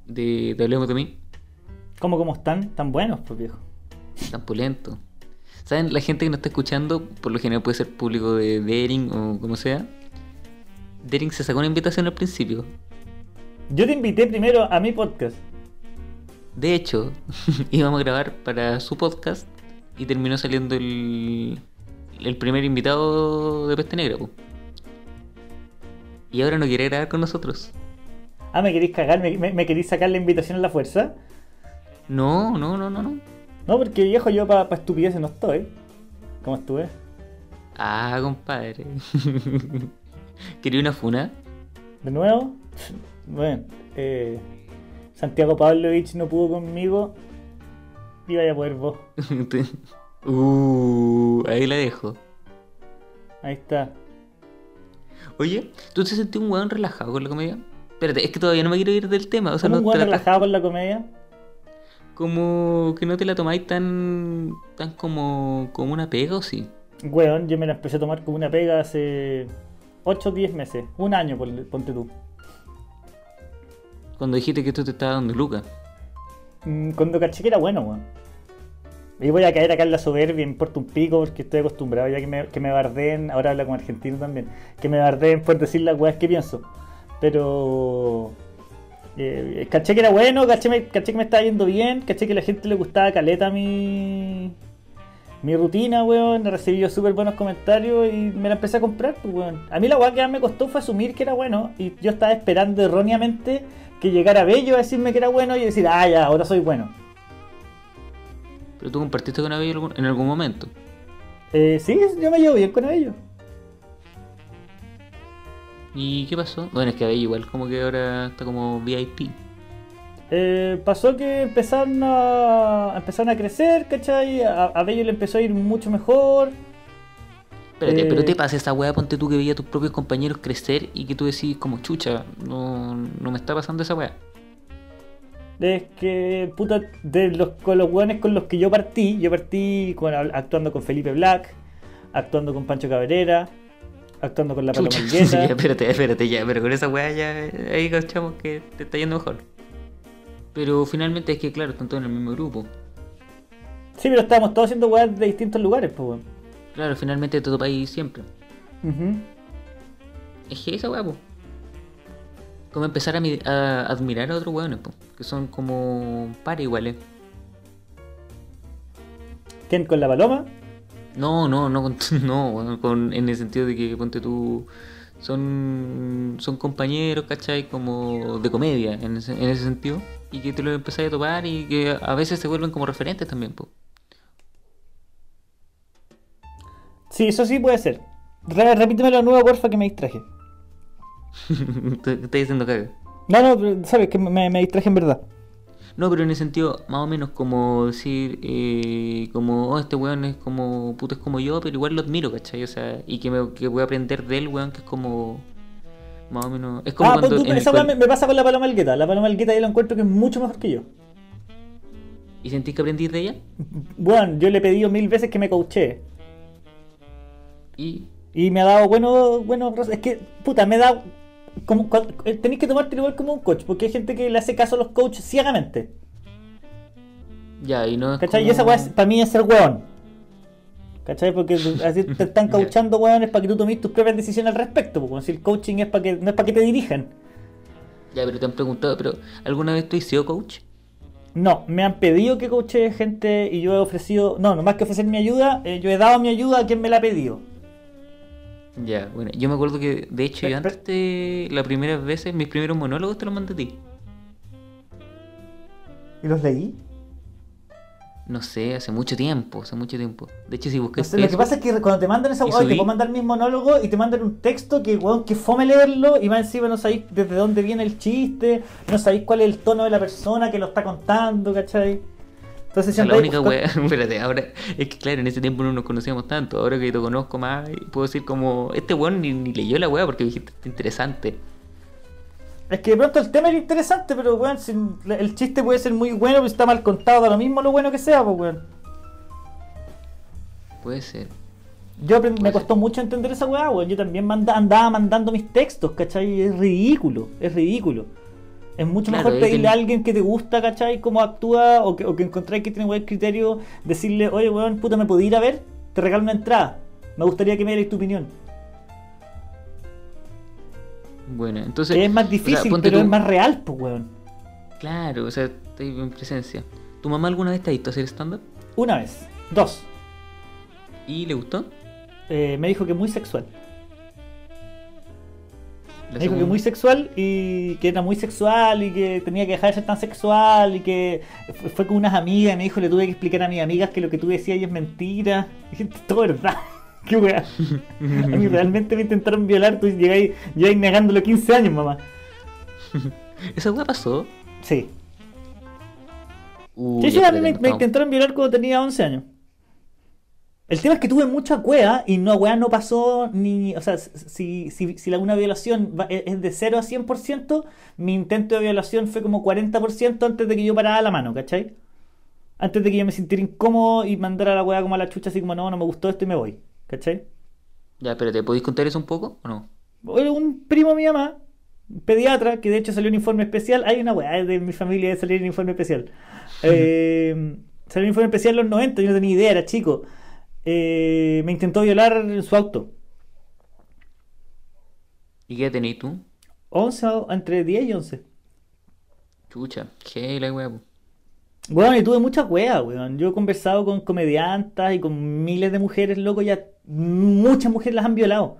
de, de Hablemos de mí? ¿Cómo, cómo están? Tan buenos, pues, viejo. Tan pulento. ¿Saben? La gente que nos está escuchando, por lo general puede ser público de Dering o como sea. Dering se sacó una invitación al principio. Yo te invité primero a mi podcast. De hecho, <laughs> íbamos a grabar para su podcast y terminó saliendo el, el primer invitado de Peste Negra. po. Y ahora no quiere grabar con nosotros. Ah, ¿me queréis cagar? ¿Me, me, me queréis sacar la invitación a la fuerza? No, no, no, no, no. No, porque viejo, yo para pa estupideces no estoy. ¿Cómo estuve? Ah, compadre. <laughs> ¿Quería una funa? ¿De nuevo? Bueno, eh, Santiago Pavlovich no pudo conmigo. Y vaya a poder vos. <laughs> uh, ahí la dejo. Ahí está. Oye, ¿tú te sentís un weón relajado con la comedia? Espérate, es que todavía no me quiero ir del tema. O sea, ¿Cómo un no weón te la- relajado con la comedia? Como que no te la tomáis tan tan como como una pega o sí. Weón, yo me la empecé a tomar como una pega hace 8 o 10 meses. Un año, ponte tú. Cuando dijiste que esto te estaba dando lucas. Mm, Cuando caché que era bueno, weón. Y voy a caer acá en la soberbia, me importa un pico porque estoy acostumbrado ya que me, que me bardeen, ahora habla como argentino también, que me bardeen por decir las weas que pienso. Pero eh, caché que era bueno, caché, me- caché que me estaba yendo bien, caché que a la gente le gustaba caleta mi, mi rutina, weón. He recibido súper buenos comentarios y me la empecé a comprar, pues, weón. A mí la weá que más me costó fue asumir que era bueno y yo estaba esperando erróneamente que llegara Bello a decirme que era bueno y decir, ah, ya, ahora soy bueno. Pero tú compartiste con Abello en algún momento. Eh, sí, yo me llevo bien con ellos. ¿Y qué pasó? Bueno, es que Abello igual como que ahora está como VIP. Eh, pasó que empezaron a, empezaron a crecer, ¿cachai? A, a Bello le empezó a ir mucho mejor. Espérate, Eh, pero te pasa esa weá, ponte tú que veía a tus propios compañeros crecer y que tú decís como chucha, no, no me está pasando esa weá. Es que, puta, de los, con los hueones con los que yo partí, yo partí con- actuando con Felipe Black, actuando con Pancho Cabrera, actuando con la Paloma Chucha, <laughs> ya, espérate, espérate, ya, pero con esa weá ya ahí cachamos que te está yendo mejor. Pero finalmente es que claro, están todos en el mismo grupo. Sí, pero estábamos todos haciendo weas de distintos lugares, pues, weón. Claro, finalmente te topáis siempre. Ujú. Es que esa weá, po. Como empezar a, mi- a admirar a otros weones, po. Que son como par iguales. ¿Quién? ¿Con la Paloma? No, no, no, con, <laughs> no, con, en el sentido de que, ponte tú, son, son compañeros, ¿cachai? Como de comedia, en ese, en ese sentido. Y que te lo empezás a topar y que a veces se vuelven como referentes también, po. Sí, eso sí puede ser. Re- repítemelo de nuevo, porfa, que me distraje. <laughs> Te te estoy diciendo caga. No, no, sabes que me, me distraje en verdad. No, pero en el sentido, más o menos como decir, eh, como, oh, este weón es como, puto es como yo, pero igual lo admiro, ¿cachai? O sea, y que, me, que voy a aprender de él, weón, que es como, más o menos, es como ah, cuando... pues tú, el esa me, me pasa con la paloma Algueta. La paloma Algueta yo la encuentro que es mucho mejor que yo. ¿Y sentís que aprendís de ella? Bueno, yo le he pedido mil veces que me coachee. Y, Y me ha dado bueno, bueno, es que, puta, me da como eh, tenéis que tomarte igual como un coach, porque hay gente que le hace caso a los coaches ciegamente. ya, y no es ¿Cachai? Y esa weá para mí es ser weón. ¿Cachai? Porque así te están <laughs> Ya. coachando weones para que tú tomes tus propias decisiones al respecto. Porque si el coaching es para que, no es para que te dirijan. Ya, pero te han preguntado, pero ¿alguna vez tú has sido coach? No, me han pedido que coache gente y yo he ofrecido, no, no más que ofrecer mi ayuda, eh, yo he dado mi ayuda a quien me la ha pedido. Ya, bueno, yo me acuerdo que, de hecho, yo antes las primeras veces, mis primeros monólogos te los mandé a ti. ¿Y los leí? No sé, hace mucho tiempo, hace mucho tiempo. De hecho, si No buscas sé, lo que pasa es que cuando te mandan esa ¿Y weá, te puedo mandar mis monólogos y te mandan un texto que, weón, que fome leerlo y más encima no sabéis desde dónde viene el chiste, no sabéis cuál es el tono de la persona que lo está contando, ¿cachai? Entonces siempre la única wea, <laughs> espérate, ahora, es que claro, en ese tiempo no nos conocíamos tanto, ahora que te conozco más, puedo decir como, este weón ni, ni leyó la wea porque dijiste, interesante. Es que de pronto el tema es interesante, pero weón, si el chiste puede ser muy bueno, pero está mal contado, da lo mismo lo bueno que sea, pues weón. Puede ser. Yo aprend- me costó mucho entender esa weá, weón. Yo también manda- andaba mandando mis textos, ¿cachai? Es ridículo, es ridículo. Es mucho Claro, mejor pedirle ten- a alguien que te gusta, ¿cachai? Cómo actúa o que, o que encontráis que tiene buen criterio, decirle, oye, weón, puta, ¿me podía ir a ver? Te regalo una entrada. Me gustaría que me dierais tu opinión. Bueno, entonces... Es más o sea, difícil, pero es más real, pues, weón. Claro, o sea, estoy en presencia. ¿Tu mamá alguna vez te ha visto hacer stand-up? Una vez. Dos. ¿Y le gustó? Eh, me dijo que muy sexual. La Me dijo que muy sexual y que era muy sexual y que tenía que dejar de ser tan sexual y que fue, con unas amigas y me dijo le tuve que explicar a mis amigas que lo que tú decías ahí es mentira. <laughs> Y todo verdad. <laughs> Qué weá. A mí realmente me intentaron violar, tú llegáis, llegáis negándolo 15 años, mamá. <laughs> ¿Esa wea pasó? Sí. Uy, Sí, sí, a mí me, me intentaron violar cuando tenía 11 años. El tema es que tuve mucha cueva y no, weá, no pasó ni. O sea, si, si, si la, una violación va- es es de 0 a 100%, mi intento de violación fue como 40% antes de que yo parara la mano, ¿cachai? Antes de que yo me sintiera incómodo y mandara la weá como a la chucha, así como no, no me gustó esto y me voy, ¿cachai? Ya, pero ¿te podéis contar eso un poco o no? Un primo de mi mamá, un pediatra, que de hecho salió un informe especial. Hay una weá de mi familia de salir un informe especial. Eh, salió un informe especial en los 90, yo no tenía idea, era chico. Eh, me intentó violar en su auto. ¿Y qué tenéis tú? 11, o- entre 10 y 11. Chucha, qué la wea. Bueno, y tuve muchas weas, weón. Yo he conversado con comediantas y con miles de mujeres, loco, ya muchas mujeres las han violado.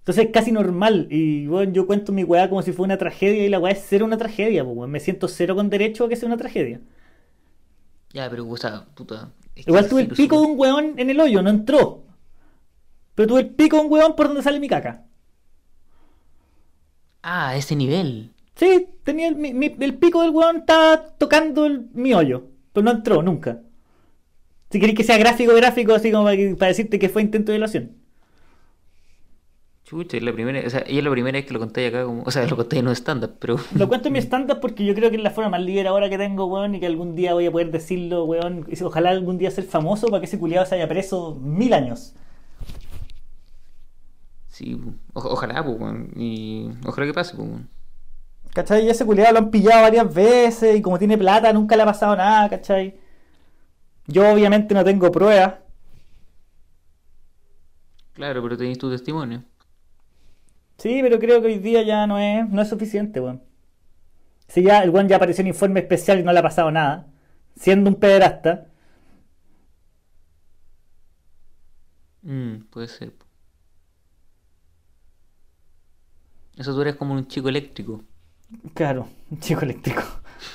Entonces es casi normal. Y bueno, yo cuento mi weá como si fuera una tragedia y la weá es cero una tragedia, pues. Me siento cero con derecho a que sea una tragedia. Ya, pero, o sea, puta. Es Igual tuve el pico de un weón en el hoyo, no entró. Pero tuve el pico de un weón por donde sale mi caca. Ah, a ese nivel. Sí, tenía el, mi- mi- el pico del weón estaba tocando el- mi hoyo. Pero no entró nunca. Si queréis que sea gráfico, gráfico, así como para, que- para decirte que fue intento de violación. Chucha, es la primera, o sea, ella es la primera vez que lo conté acá como, o sea, lo conté en un stand-up, pero <laughs> Lo cuento en mi stand-up porque yo creo que es la forma más liberadora que tengo, weón, y que algún día voy a poder decirlo, weón. y Ojalá algún día ser famoso para que ese culiado se haya preso mil años. sí, o- ojalá, pues, weón, y ojalá que pase, pues, weón. ¿Cachai? Y ese culiado lo han pillado varias veces y como tiene plata nunca le ha pasado nada, ¿cachai? Yo obviamente no tengo pruebas. Claro, pero tenéis tu testimonio. Sí, pero creo que hoy día ya no es, no es suficiente, weón. Si ya el weón ya apareció en informe especial y no le ha pasado nada, siendo un pederasta, Mm, puede ser. Eso tú eres como un chico eléctrico. claro, un chico eléctrico.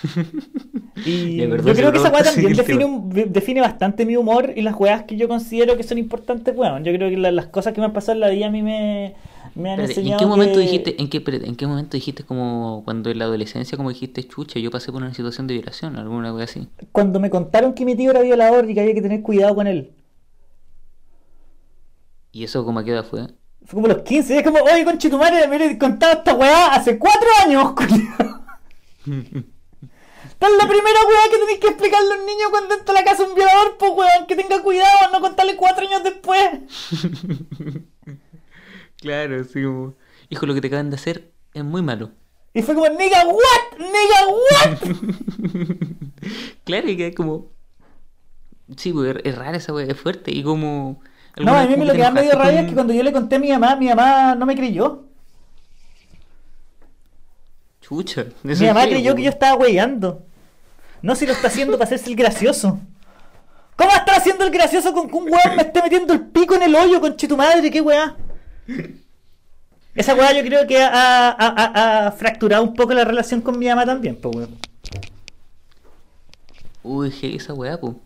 <laughs> Y Ya, perdón, yo creo que esa weá <laughs> también define, un- de- define bastante mi humor y las weas que yo considero que son importantes, weón. Yo creo que la- las cosas que me han pasado en la vida a mí me, me han Espérate, ¿En qué momento que- dijiste, en qué, en qué momento dijiste como cuando en la adolescencia como dijiste, chucha, yo pasé por una situación de violación, alguna cosa así? Cuando me contaron que mi tío era violador y que había que tener cuidado con él. ¿Y eso como a qué edad fue? Fue como los 15, y es como, oye, conchetumare, me he contado esta weá hace 4 años. <laughs> Esta <laughs> es la primera weá que tenéis que explicarle a un niño cuando entra a la casa un violador, pues weón, que tenga cuidado, no contarle 4 años después. <laughs> Claro, sí, como, hijo, lo que te acaban de hacer es muy malo. Y fue como, nigga, what? Nigga, what? <laughs> Claro, y que es como... Sí, pues es rara esa wea, es fuerte y como... No, ¿alguna a mí como lo que da medio enojaste rabia es que cuando yo le conté a mi mamá, mi mamá no me creyó. Chucha. Mi mamá creyó que yo estaba weyando. No si lo está haciendo para hacerse el gracioso. ¿Cómo está haciendo el gracioso con que un weón me esté metiendo el pico en el hoyo, con tu madre? ¿Qué weá? Esa weá yo creo que ha, ha- ha- ha fracturado un poco la relación con mi mamá también, pues weón. Uy, je, esa weá, po.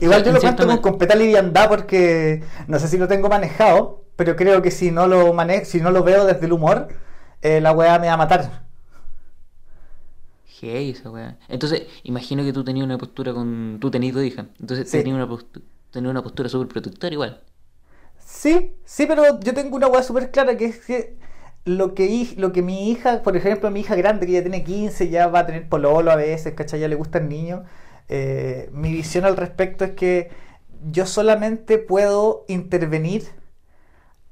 Igual Sí, yo lo cuento con completa liviandad porque no sé si lo tengo manejado, pero creo que si no lo mane si no lo veo desde el humor, eh, la weá me va a matar. Hey, esa weá. Entonces, imagino que tú tenías una postura con. Tú tenías dos hijas. Entonces, Sí. tenías una, postu- tenías una postura súper protectora igual. Sí, sí, pero yo tengo una weá súper clara que es que lo que, lo que mi hija, por ejemplo, mi hija grande que ya tiene 15, ya va a tener pololo a veces, ¿cachai? Ya le gustan niños. eh, mi visión al respecto es que yo solamente puedo intervenir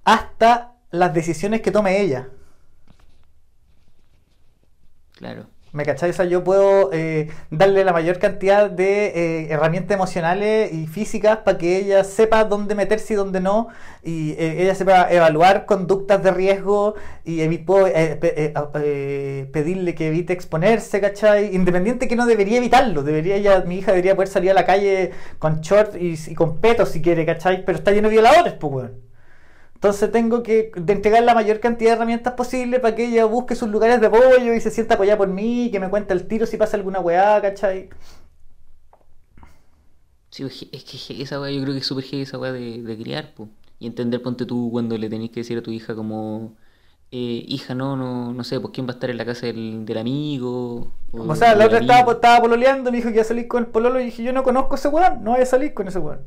hasta las decisiones que tome ella. Claro. ¿Me cachai? O sea, yo puedo eh, darle la mayor cantidad de eh, herramientas emocionales y físicas para que ella sepa dónde meterse y dónde no, y eh, ella sepa evaluar conductas de riesgo y puedo, eh, eh, pedirle que evite exponerse, ¿cachai? Independiente que no debería evitarlo, debería ella, mi hija debería poder salir a la calle con short y, y con petos si quiere, ¿cachai? Pero está lleno de violadores, pues, weón. Entonces tengo que de entregar la mayor cantidad de herramientas posible para que ella busque sus lugares de apoyo y se sienta apoyada por mí, que me cuente el tiro si pasa alguna weá, ¿cachai? Sí, es que esa weá yo creo que es súper esa weá de, de criar, po. Y entender, ponte tú cuando le tenés que decir a tu hija como. eh, hija, no, no, no sé, pues quién va a estar en la casa del, del amigo. O sea, la otra estaba, pololeando, me dijo que iba a salir con el pololo y dije, yo no conozco a ese weón, no voy a salir con ese weón.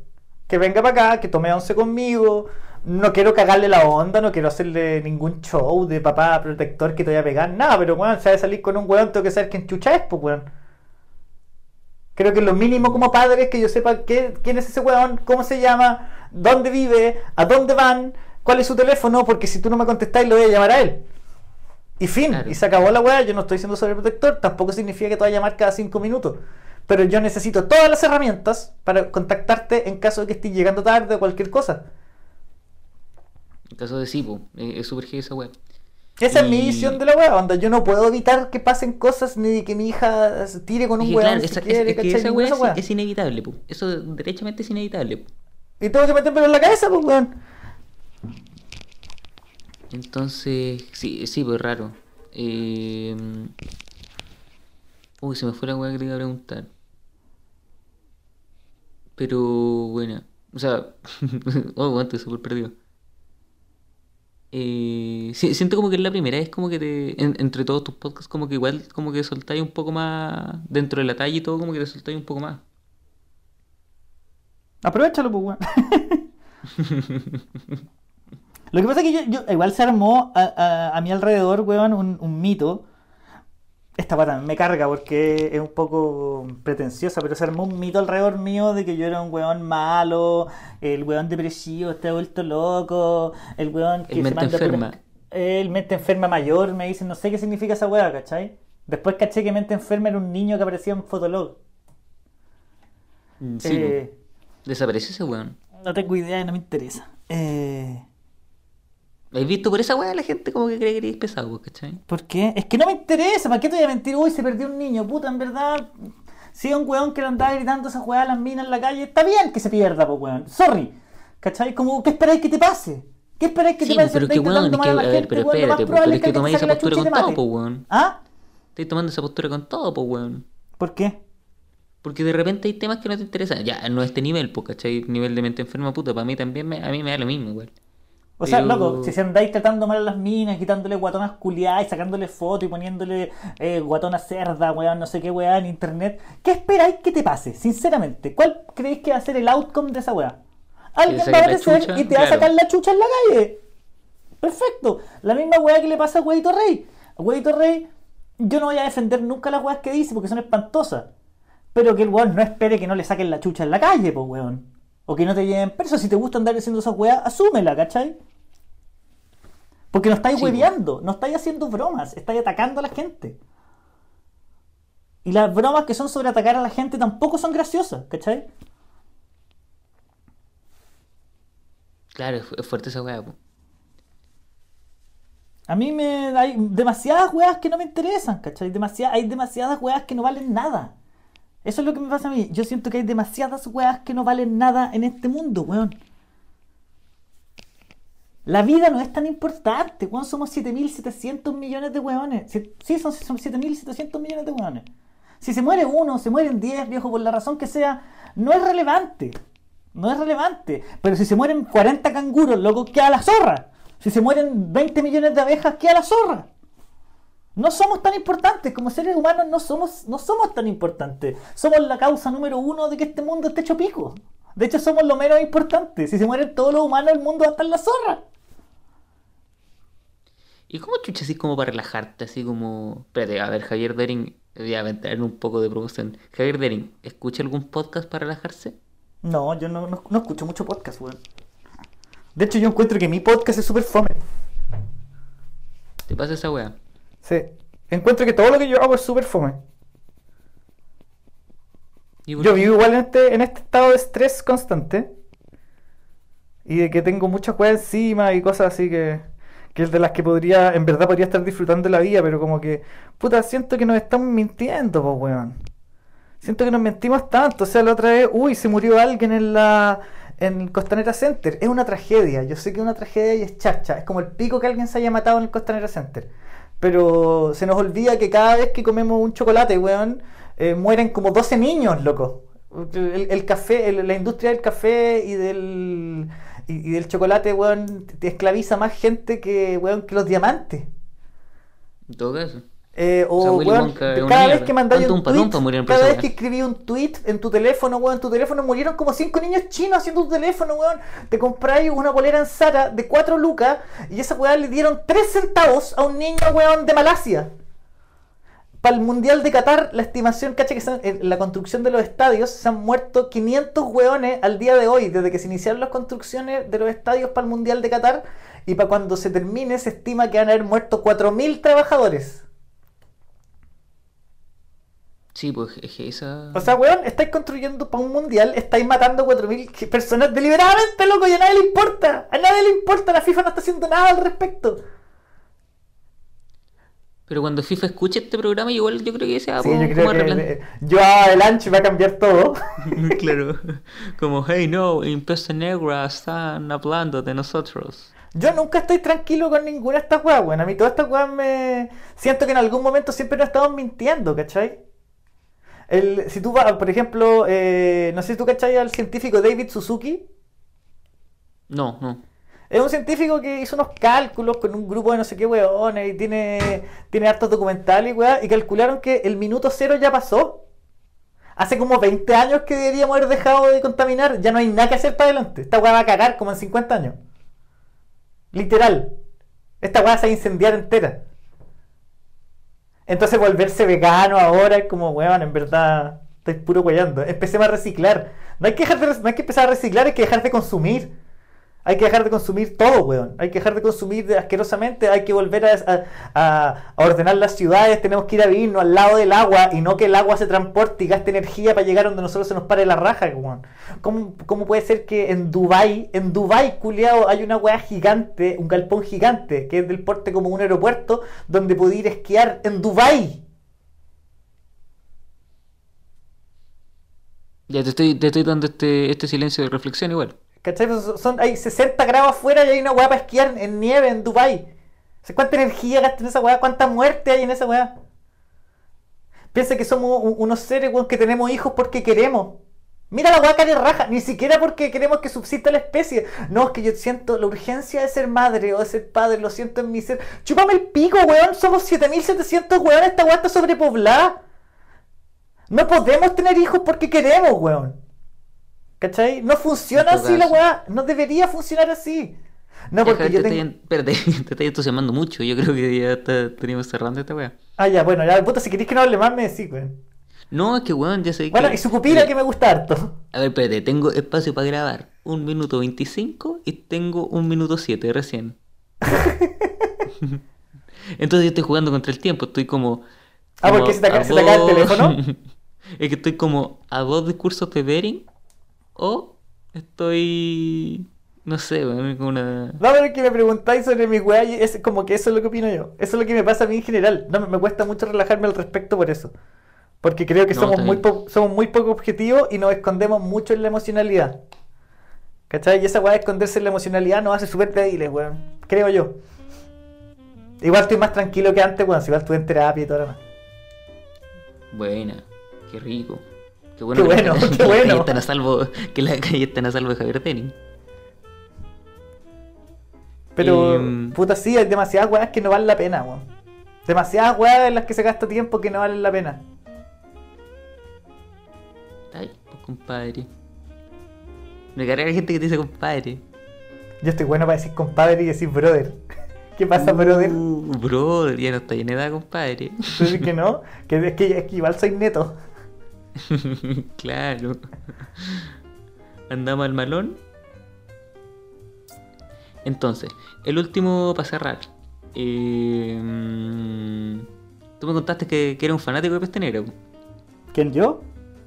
Que venga para acá, que tome once conmigo, no quiero cagarle la onda, no quiero hacerle ningún show de papá protector que te voy a pegar, nada, pero weón, si va a salir con un weón, tengo que saber quién chucha es, pues weón. Creo que lo mínimo como padre es que yo sepa qué- quién es ese weón, cómo se llama, dónde vive, a dónde van, cuál es su teléfono, porque si tú no me contestás lo voy a llamar a él. Y fin, Claro. y se acabó la weá, yo no estoy siendo sobreprotector, tampoco significa que te vaya a llamar cada cinco minutos. Pero yo necesito todas las herramientas para contactarte en caso de que estés llegando tarde o cualquier cosa. En caso de sí, po, eh, es súper heavy esa weá. Esa es mi Y- visión de la weá, onda. Yo no puedo evitar que pasen cosas ni que mi hija se tire con un weón claro, si esa, es- quiere, es que esa esa es, inevitable, po. Eso derechamente es inevitable, po. Y tengo que metérmelo en la cabeza, pues weón. Entonces, sí, sí, pues raro. Eh... Uy, se me fue la weá que te iba a preguntar. Pero bueno, o sea, <laughs> oh, estoy súper perdido. Eh, siento como que es la primera vez como que te, en- entre todos tus podcasts, como que igual como que soltáis un poco más, dentro de la talla y todo, como que te soltáis un poco más. Aprovechalo, pues weón. <laughs> Lo que pasa es que yo, yo- igual se armó a, a- a mi alrededor, weón, un, un mito. Esta pata me carga porque es un poco pretenciosa, pero se armó un mito alrededor mío de que yo era un weón malo, el weón depresivo, está vuelto loco, el weón que El se mente manda enferma. puras- El mente enferma mayor, me dicen, no sé qué significa esa weá, ¿cachai? Después caché que mente enferma era un niño que aparecía en Fotolog. Sí, Eh. Desapareció ese weón. no tengo idea, no me interesa. Eh, ¿Has visto por esa weá la gente como que cree que eres pesado, pues, ¿cachai? ¿Por qué? Es que no me interesa, ¿para qué te voy a mentir? Uy, se perdió un niño, puta, en verdad. Si es un weón que le andaba gritando esa weá a las minas en la calle, está bien que se pierda, pues weón. Sorry. ¿Cachai? Como, ¿qué esperáis que te pase? ¿Qué esperáis que Sí, te pues, pase? pero es que weón, es que, a la ver, gente, pero weón, espérate, pues, pero es que tomáis esa postura con todo, pues weón. ¿Ah? Estáis tomando esa postura con todo, pues weón. ¿Por qué? Porque de repente hay temas que no te interesan. Ya, no a este nivel, pues, ¿cachai? Nivel de mente enferma, puta. Para mí también, me, a mí me da lo mismo, igual. O sea, Pero- loco, si se andáis tratando mal a las minas, quitándole guatonas culiadas y sacándole fotos y poniéndole eh, guatona cerda, weón, no sé qué weá en internet, ¿qué esperáis que te pase? Sinceramente, ¿cuál creéis que va a ser el outcome de esa weá? Alguien va a aparecer chucha, y te va a sacar la chucha en la calle. Perfecto. La misma weá que le pasa a Huevito Rey. A Huevito Rey, yo no voy a defender nunca las weas que dice porque son espantosas. Pero que el weón no espere que no le saquen la chucha en la calle, pues weón. O que no te lleven preso. Si te gusta andar haciendo esas weas, asúmela, ¿cachai? Porque no estáis Sí, hueveando, no estáis haciendo bromas, estáis atacando a la gente. Y las bromas que son sobre atacar a la gente tampoco son graciosas, ¿cachai? Claro, es, fu- es fuerte esa weá, pues. A mí me hay demasiadas weas que no me interesan, ¿cachai? Hay demasiadas weas que no valen nada. Eso es lo que me pasa a mí. Yo siento que hay demasiadas weas que no valen nada en este mundo, weón. La vida no es tan importante, weón. Somos 7.700 millones de weones. Sí, son, son 7.700 millones de weones. Si se muere uno, se mueren 10, viejo, por la razón que sea, no es relevante. No es relevante. Pero si se mueren 40 canguros, loco, queda la zorra. Si se mueren 20 millones de abejas, queda la zorra. No somos tan importantes, como seres humanos no somos, no somos tan importantes. Somos la causa número uno de que este mundo esté hecho pico. De hecho, somos lo menos importante. Si se mueren todos los humanos, el mundo va a estar en la zorra. ¿Y cómo chucha así como para relajarte? Así como. Espérate, a ver, Javier Dering. Voy a entrar un poco de promoción. Javier Dering, ¿escucha algún podcast para relajarse? No, yo no, no- no escucho mucho podcast, weón. De hecho, yo encuentro que mi podcast es súper fome. ¿Te pasa esa weá? Sí. Encuentro que todo lo que yo hago es súper fome. ¿Y por Yo qué? vivo igual en este, en este estado de estrés constante. Y de que tengo muchas cosas encima y cosas así que, que es de las que podría, en verdad podría estar disfrutando la vida, pero como que, puta, siento que nos estamos mintiendo, pues, weón. Siento que nos mentimos tanto. O sea, la otra vez, uy, se murió alguien en la en Costanera Center. Es una tragedia. Yo sé que es una tragedia y es chacha. Es como el pico que alguien se haya matado en el Costanera Center. Pero se nos olvida que cada vez que comemos un chocolate, weón, eh, mueren como 12 niños, loco. El, café, el- la industria del café y del, y, del chocolate, weón, te esclaviza más gente que, weón, que los diamantes. Todo caso. Eh, o, O sea, Willy weón, cada vez mierda. que mandáis ¿Cuánto un tweet, cada vez que escribí un tweet en tu teléfono, weón, en tu teléfono murieron como cinco niños chinos haciendo tu teléfono, weón. Te compráis una bolera en Zara de 4 lucas y esa weá le dieron 3 centavos a un niño, weón, de Malasia. Para el Mundial de Qatar, la estimación, cacha, que son- en la construcción de los estadios se han muerto 500 weones al día de hoy, desde que se iniciaron las construcciones de los estadios para el Mundial de Qatar. Y para cuando se termine, se estima que van a haber muerto 4.000 trabajadores. Sí, pues es que esa. O sea, weón, estáis construyendo para un mundial, estáis matando 4.000 personas deliberadamente, loco, y a nadie le importa. A nadie le importa, la FIFA no está haciendo nada al respecto. Pero cuando FIFA escuche este programa, igual yo creo que se va Sí, yo creo que yo adelante va a cambiar todo. <laughs> claro. Como, hey, no, en Pesta Negra están hablando de nosotros. Yo nunca estoy tranquilo con ninguna de estas weas, weón. A mí todas estas weas me... Siento que en algún momento siempre nos estamos mintiendo, ¿cachai? El, si tú vas, por ejemplo, eh, no sé si tú cachai al científico David Suzuki. No, no. Es un científico que hizo unos cálculos con un grupo de no sé qué weones y tiene, tiene hartos documentales y weá, y calcularon que el minuto cero ya pasó. Hace como 20 años que deberíamos haber dejado de contaminar, ya no hay nada que hacer para adelante. Esta weá va a cagar como en 50 años. Literal. Esta weá se va a incendiar entera. Entonces volverse vegano ahora es como, weón, en verdad, estoy puro weyando. Empecemos a reciclar. No hay que dejar de, no hay que empezar a reciclar, hay que dejar de consumir. Hay que dejar de consumir todo, weón. Hay que dejar de consumir asquerosamente. Hay que volver a, ordenar las ciudades. Tenemos que ir a vivirnos al lado del agua y no que el agua se transporte y gaste energía para llegar donde nosotros se nos pare la raja, weón. ¿Cómo, cómo puede ser que en Dubai, en Dubai, culiao, hay una weá gigante, un galpón gigante, que es del porte como un aeropuerto, donde puede ir a esquiar en Dubai? Ya te estoy, te estoy dando este, este silencio de reflexión igual. ¿Cachai? Pues hay 60 grados afuera y hay una weá para esquiar en nieve en Dubai. O sea, ¿Cuánta energía gasta en esa weá? ¿Cuánta muerte hay en esa weá? piensa que somos unos seres weón, que tenemos hijos porque queremos. Mira la weá de raja, ni siquiera porque queremos que subsista la especie. No, es que yo siento la urgencia de ser madre o de ser padre, lo siento en mi ser. Chúpame el pico, weón, somos 7700 weón, esta weá está sobrepoblada. No podemos tener hijos porque queremos, weón. ¿Cachai? No funciona así la weá, no debería funcionar así. No, porque yo te, tengo... espérate, <laughs> te estás entusiasmando mucho. Yo creo que ya está, tenemos cerrando esta weá. Ah, ya, bueno, ya, puta, si queréis que no hable más, me decís, weón. No, es que weón, ya sé Bueno, que. y su pupila que me gusta harto. A ver, espérate, tengo espacio para grabar un minuto 25 y tengo un minuto 7 recién. <laughs> Entonces yo estoy jugando contra el tiempo, estoy como. Ah, como ¿por qué se te acaba- se te acaba el teléfono? <laughs> es que estoy como a dos discursos de Bering o estoy. No sé, como una. No, pero es que me preguntáis sobre mi weá y es como que eso es lo que opino yo. Eso es lo que me pasa a mí en general. No, me, cuesta mucho relajarme al respecto por eso. Porque creo que No, somos, muy po- somos muy poco objetivos y nos escondemos mucho en la emocionalidad. ¿Cachai? Y esa weá de esconderse en la emocionalidad nos hace súper débiles, weón. Creo yo. Igual estoy más tranquilo que antes, weón. Si igual estuve en terapia y todo lo demás. Buena, qué rico. Qué Qué bueno, que bueno, qué que las bueno. están a salvo, que las calles están a salvo de Javier Tenin. Pero, Em. puta, sí, hay demasiadas weas que no valen la pena, weón. Demasiadas weas en las que se gasta tiempo que no valen la pena. Ay, pues compadre. Me carga la gente que te dice compadre. Yo estoy bueno para decir compadre y decir brother. <laughs> ¿Qué pasa, brother? Uh, brother, ya no está en edad, compadre. ¿Tú dices que no? <laughs> Que es, que es que igual soy neto. <laughs> claro. Andamos al malón. Entonces, el último para cerrar. Eh, Tú me contaste que, que era un fanático de Peste Negra. ¿Quién yo?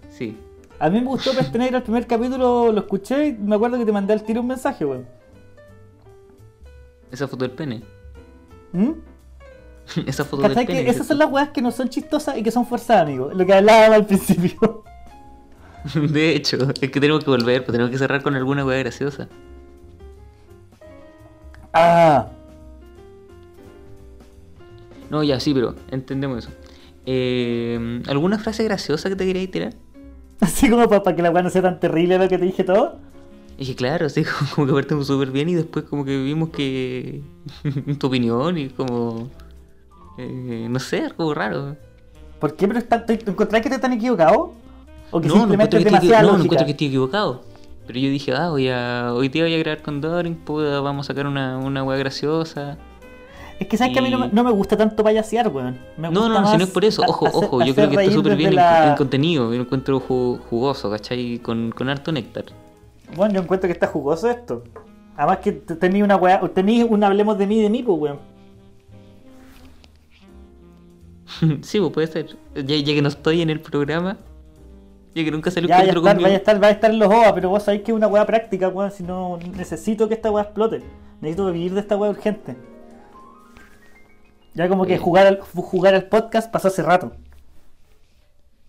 Sí. A mí me gustó Peste Negra el primer capítulo, lo escuché y me acuerdo que te mandé al tiro un mensaje, weón. Esa foto del pene. ¿Mm? Esa foto del. Que esas son las weas que no son chistosas y que son forzadas, amigo. Lo que hablábamos al principio. <laughs> De hecho, es que tenemos que volver, pues tenemos que cerrar con alguna weá graciosa. Ah, No, ya, sí, pero entendemos eso. Eh, ¿Alguna frase graciosa que te querías tirar? <laughs> así como para que la wea no sea tan terrible lo que te dije todo. Y dije, claro, sí, <laughs> como que partimos súper bien y después como que vimos que... tu opinión y como... eh, no sé, algo raro. ¿Por qué? ¿Pero está, te, ¿Encontrás que te están equivocado? ¿O que no, no simplemente es que, estoy, demasiada no, no encuentro que estoy equivocado. Pero yo dije, ah, voy a, hoy día voy a grabar con Dorin, puta, vamos a sacar una, una weá graciosa. Es que sabes que a mí no, no me gusta tanto payasear, weón. Me No, gusta no, si no es por eso. Ojo, hacer- ojo, yo creo que está súper bien el, la- el contenido. Yo lo encuentro ju- jugoso, ¿cachai? Con, con harto néctar. Bueno, yo encuentro que está jugoso esto. Además que te- tenía una weá, tenía un hablemos de mí de mí, pues weón. <laughs> sí, pues puede ser. Ya, ya que no estoy en el programa, ya que nunca salió un Ya, ya estar, vaya a estar, va a estar en los OVA, pero vos sabéis que es una weá práctica, weón. Si no necesito que esta weá explote. Necesito vivir de esta weá urgente. Ya como que Eh. jugar al, jugar al podcast pasó hace rato.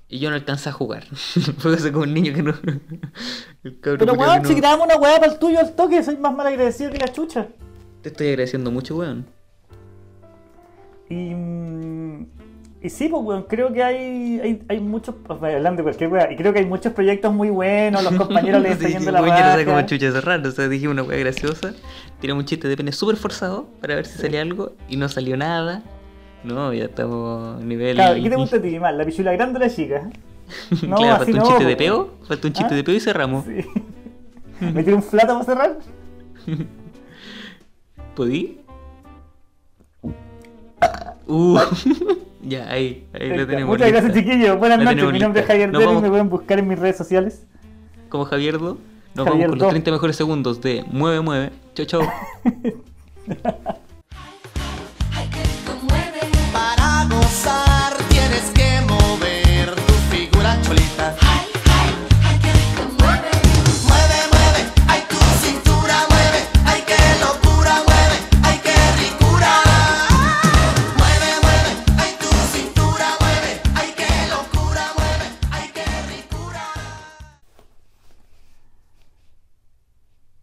Y yo no alcancé a jugar. <laughs> Fue así como un niño que no. <laughs> Pero weón, si grabamos una weá para el tuyo al toque, soy más mal agradecido que la chucha. Te estoy agradeciendo mucho, weón. Y, mm, y sí, pues, weón, creo que hay, hay, hay muchos, hablando de cualquier weá, y creo que hay muchos proyectos muy buenos, los <laughs> compañeros les están Sí, yendo la weón, yo no sé cómo chucha cerrar. O sea, dije una weá graciosa. Tiramos un chiste de pene súper forzado para ver si salía algo. Y no salió nada. No, ya estamos a nivel. Claro, ¿y qué te gusta a ti más, la pichula grande o la chica? <laughs> No, claro, así falta un no, chiste de peo. Falta un chiste ¿Ah? de peo y cerramos. Sí. <laughs> ¿Me tiro un flato para cerrar? ¿Podí? Uh, ya, ahí, ahí lo tenemos. Muchas lista. gracias, chiquillos. Buenas La noches. Mi nombre es. Javier Deli. vamos- Me pueden buscar en mis redes sociales. Como Javierdo, nos Javier vamos con Do. los 30 mejores segundos de Mueve Mueve. Chau, chau. <laughs> Para gozar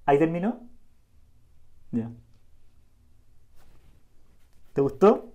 ¿Ahí terminó? Ya. ¿Te gustó?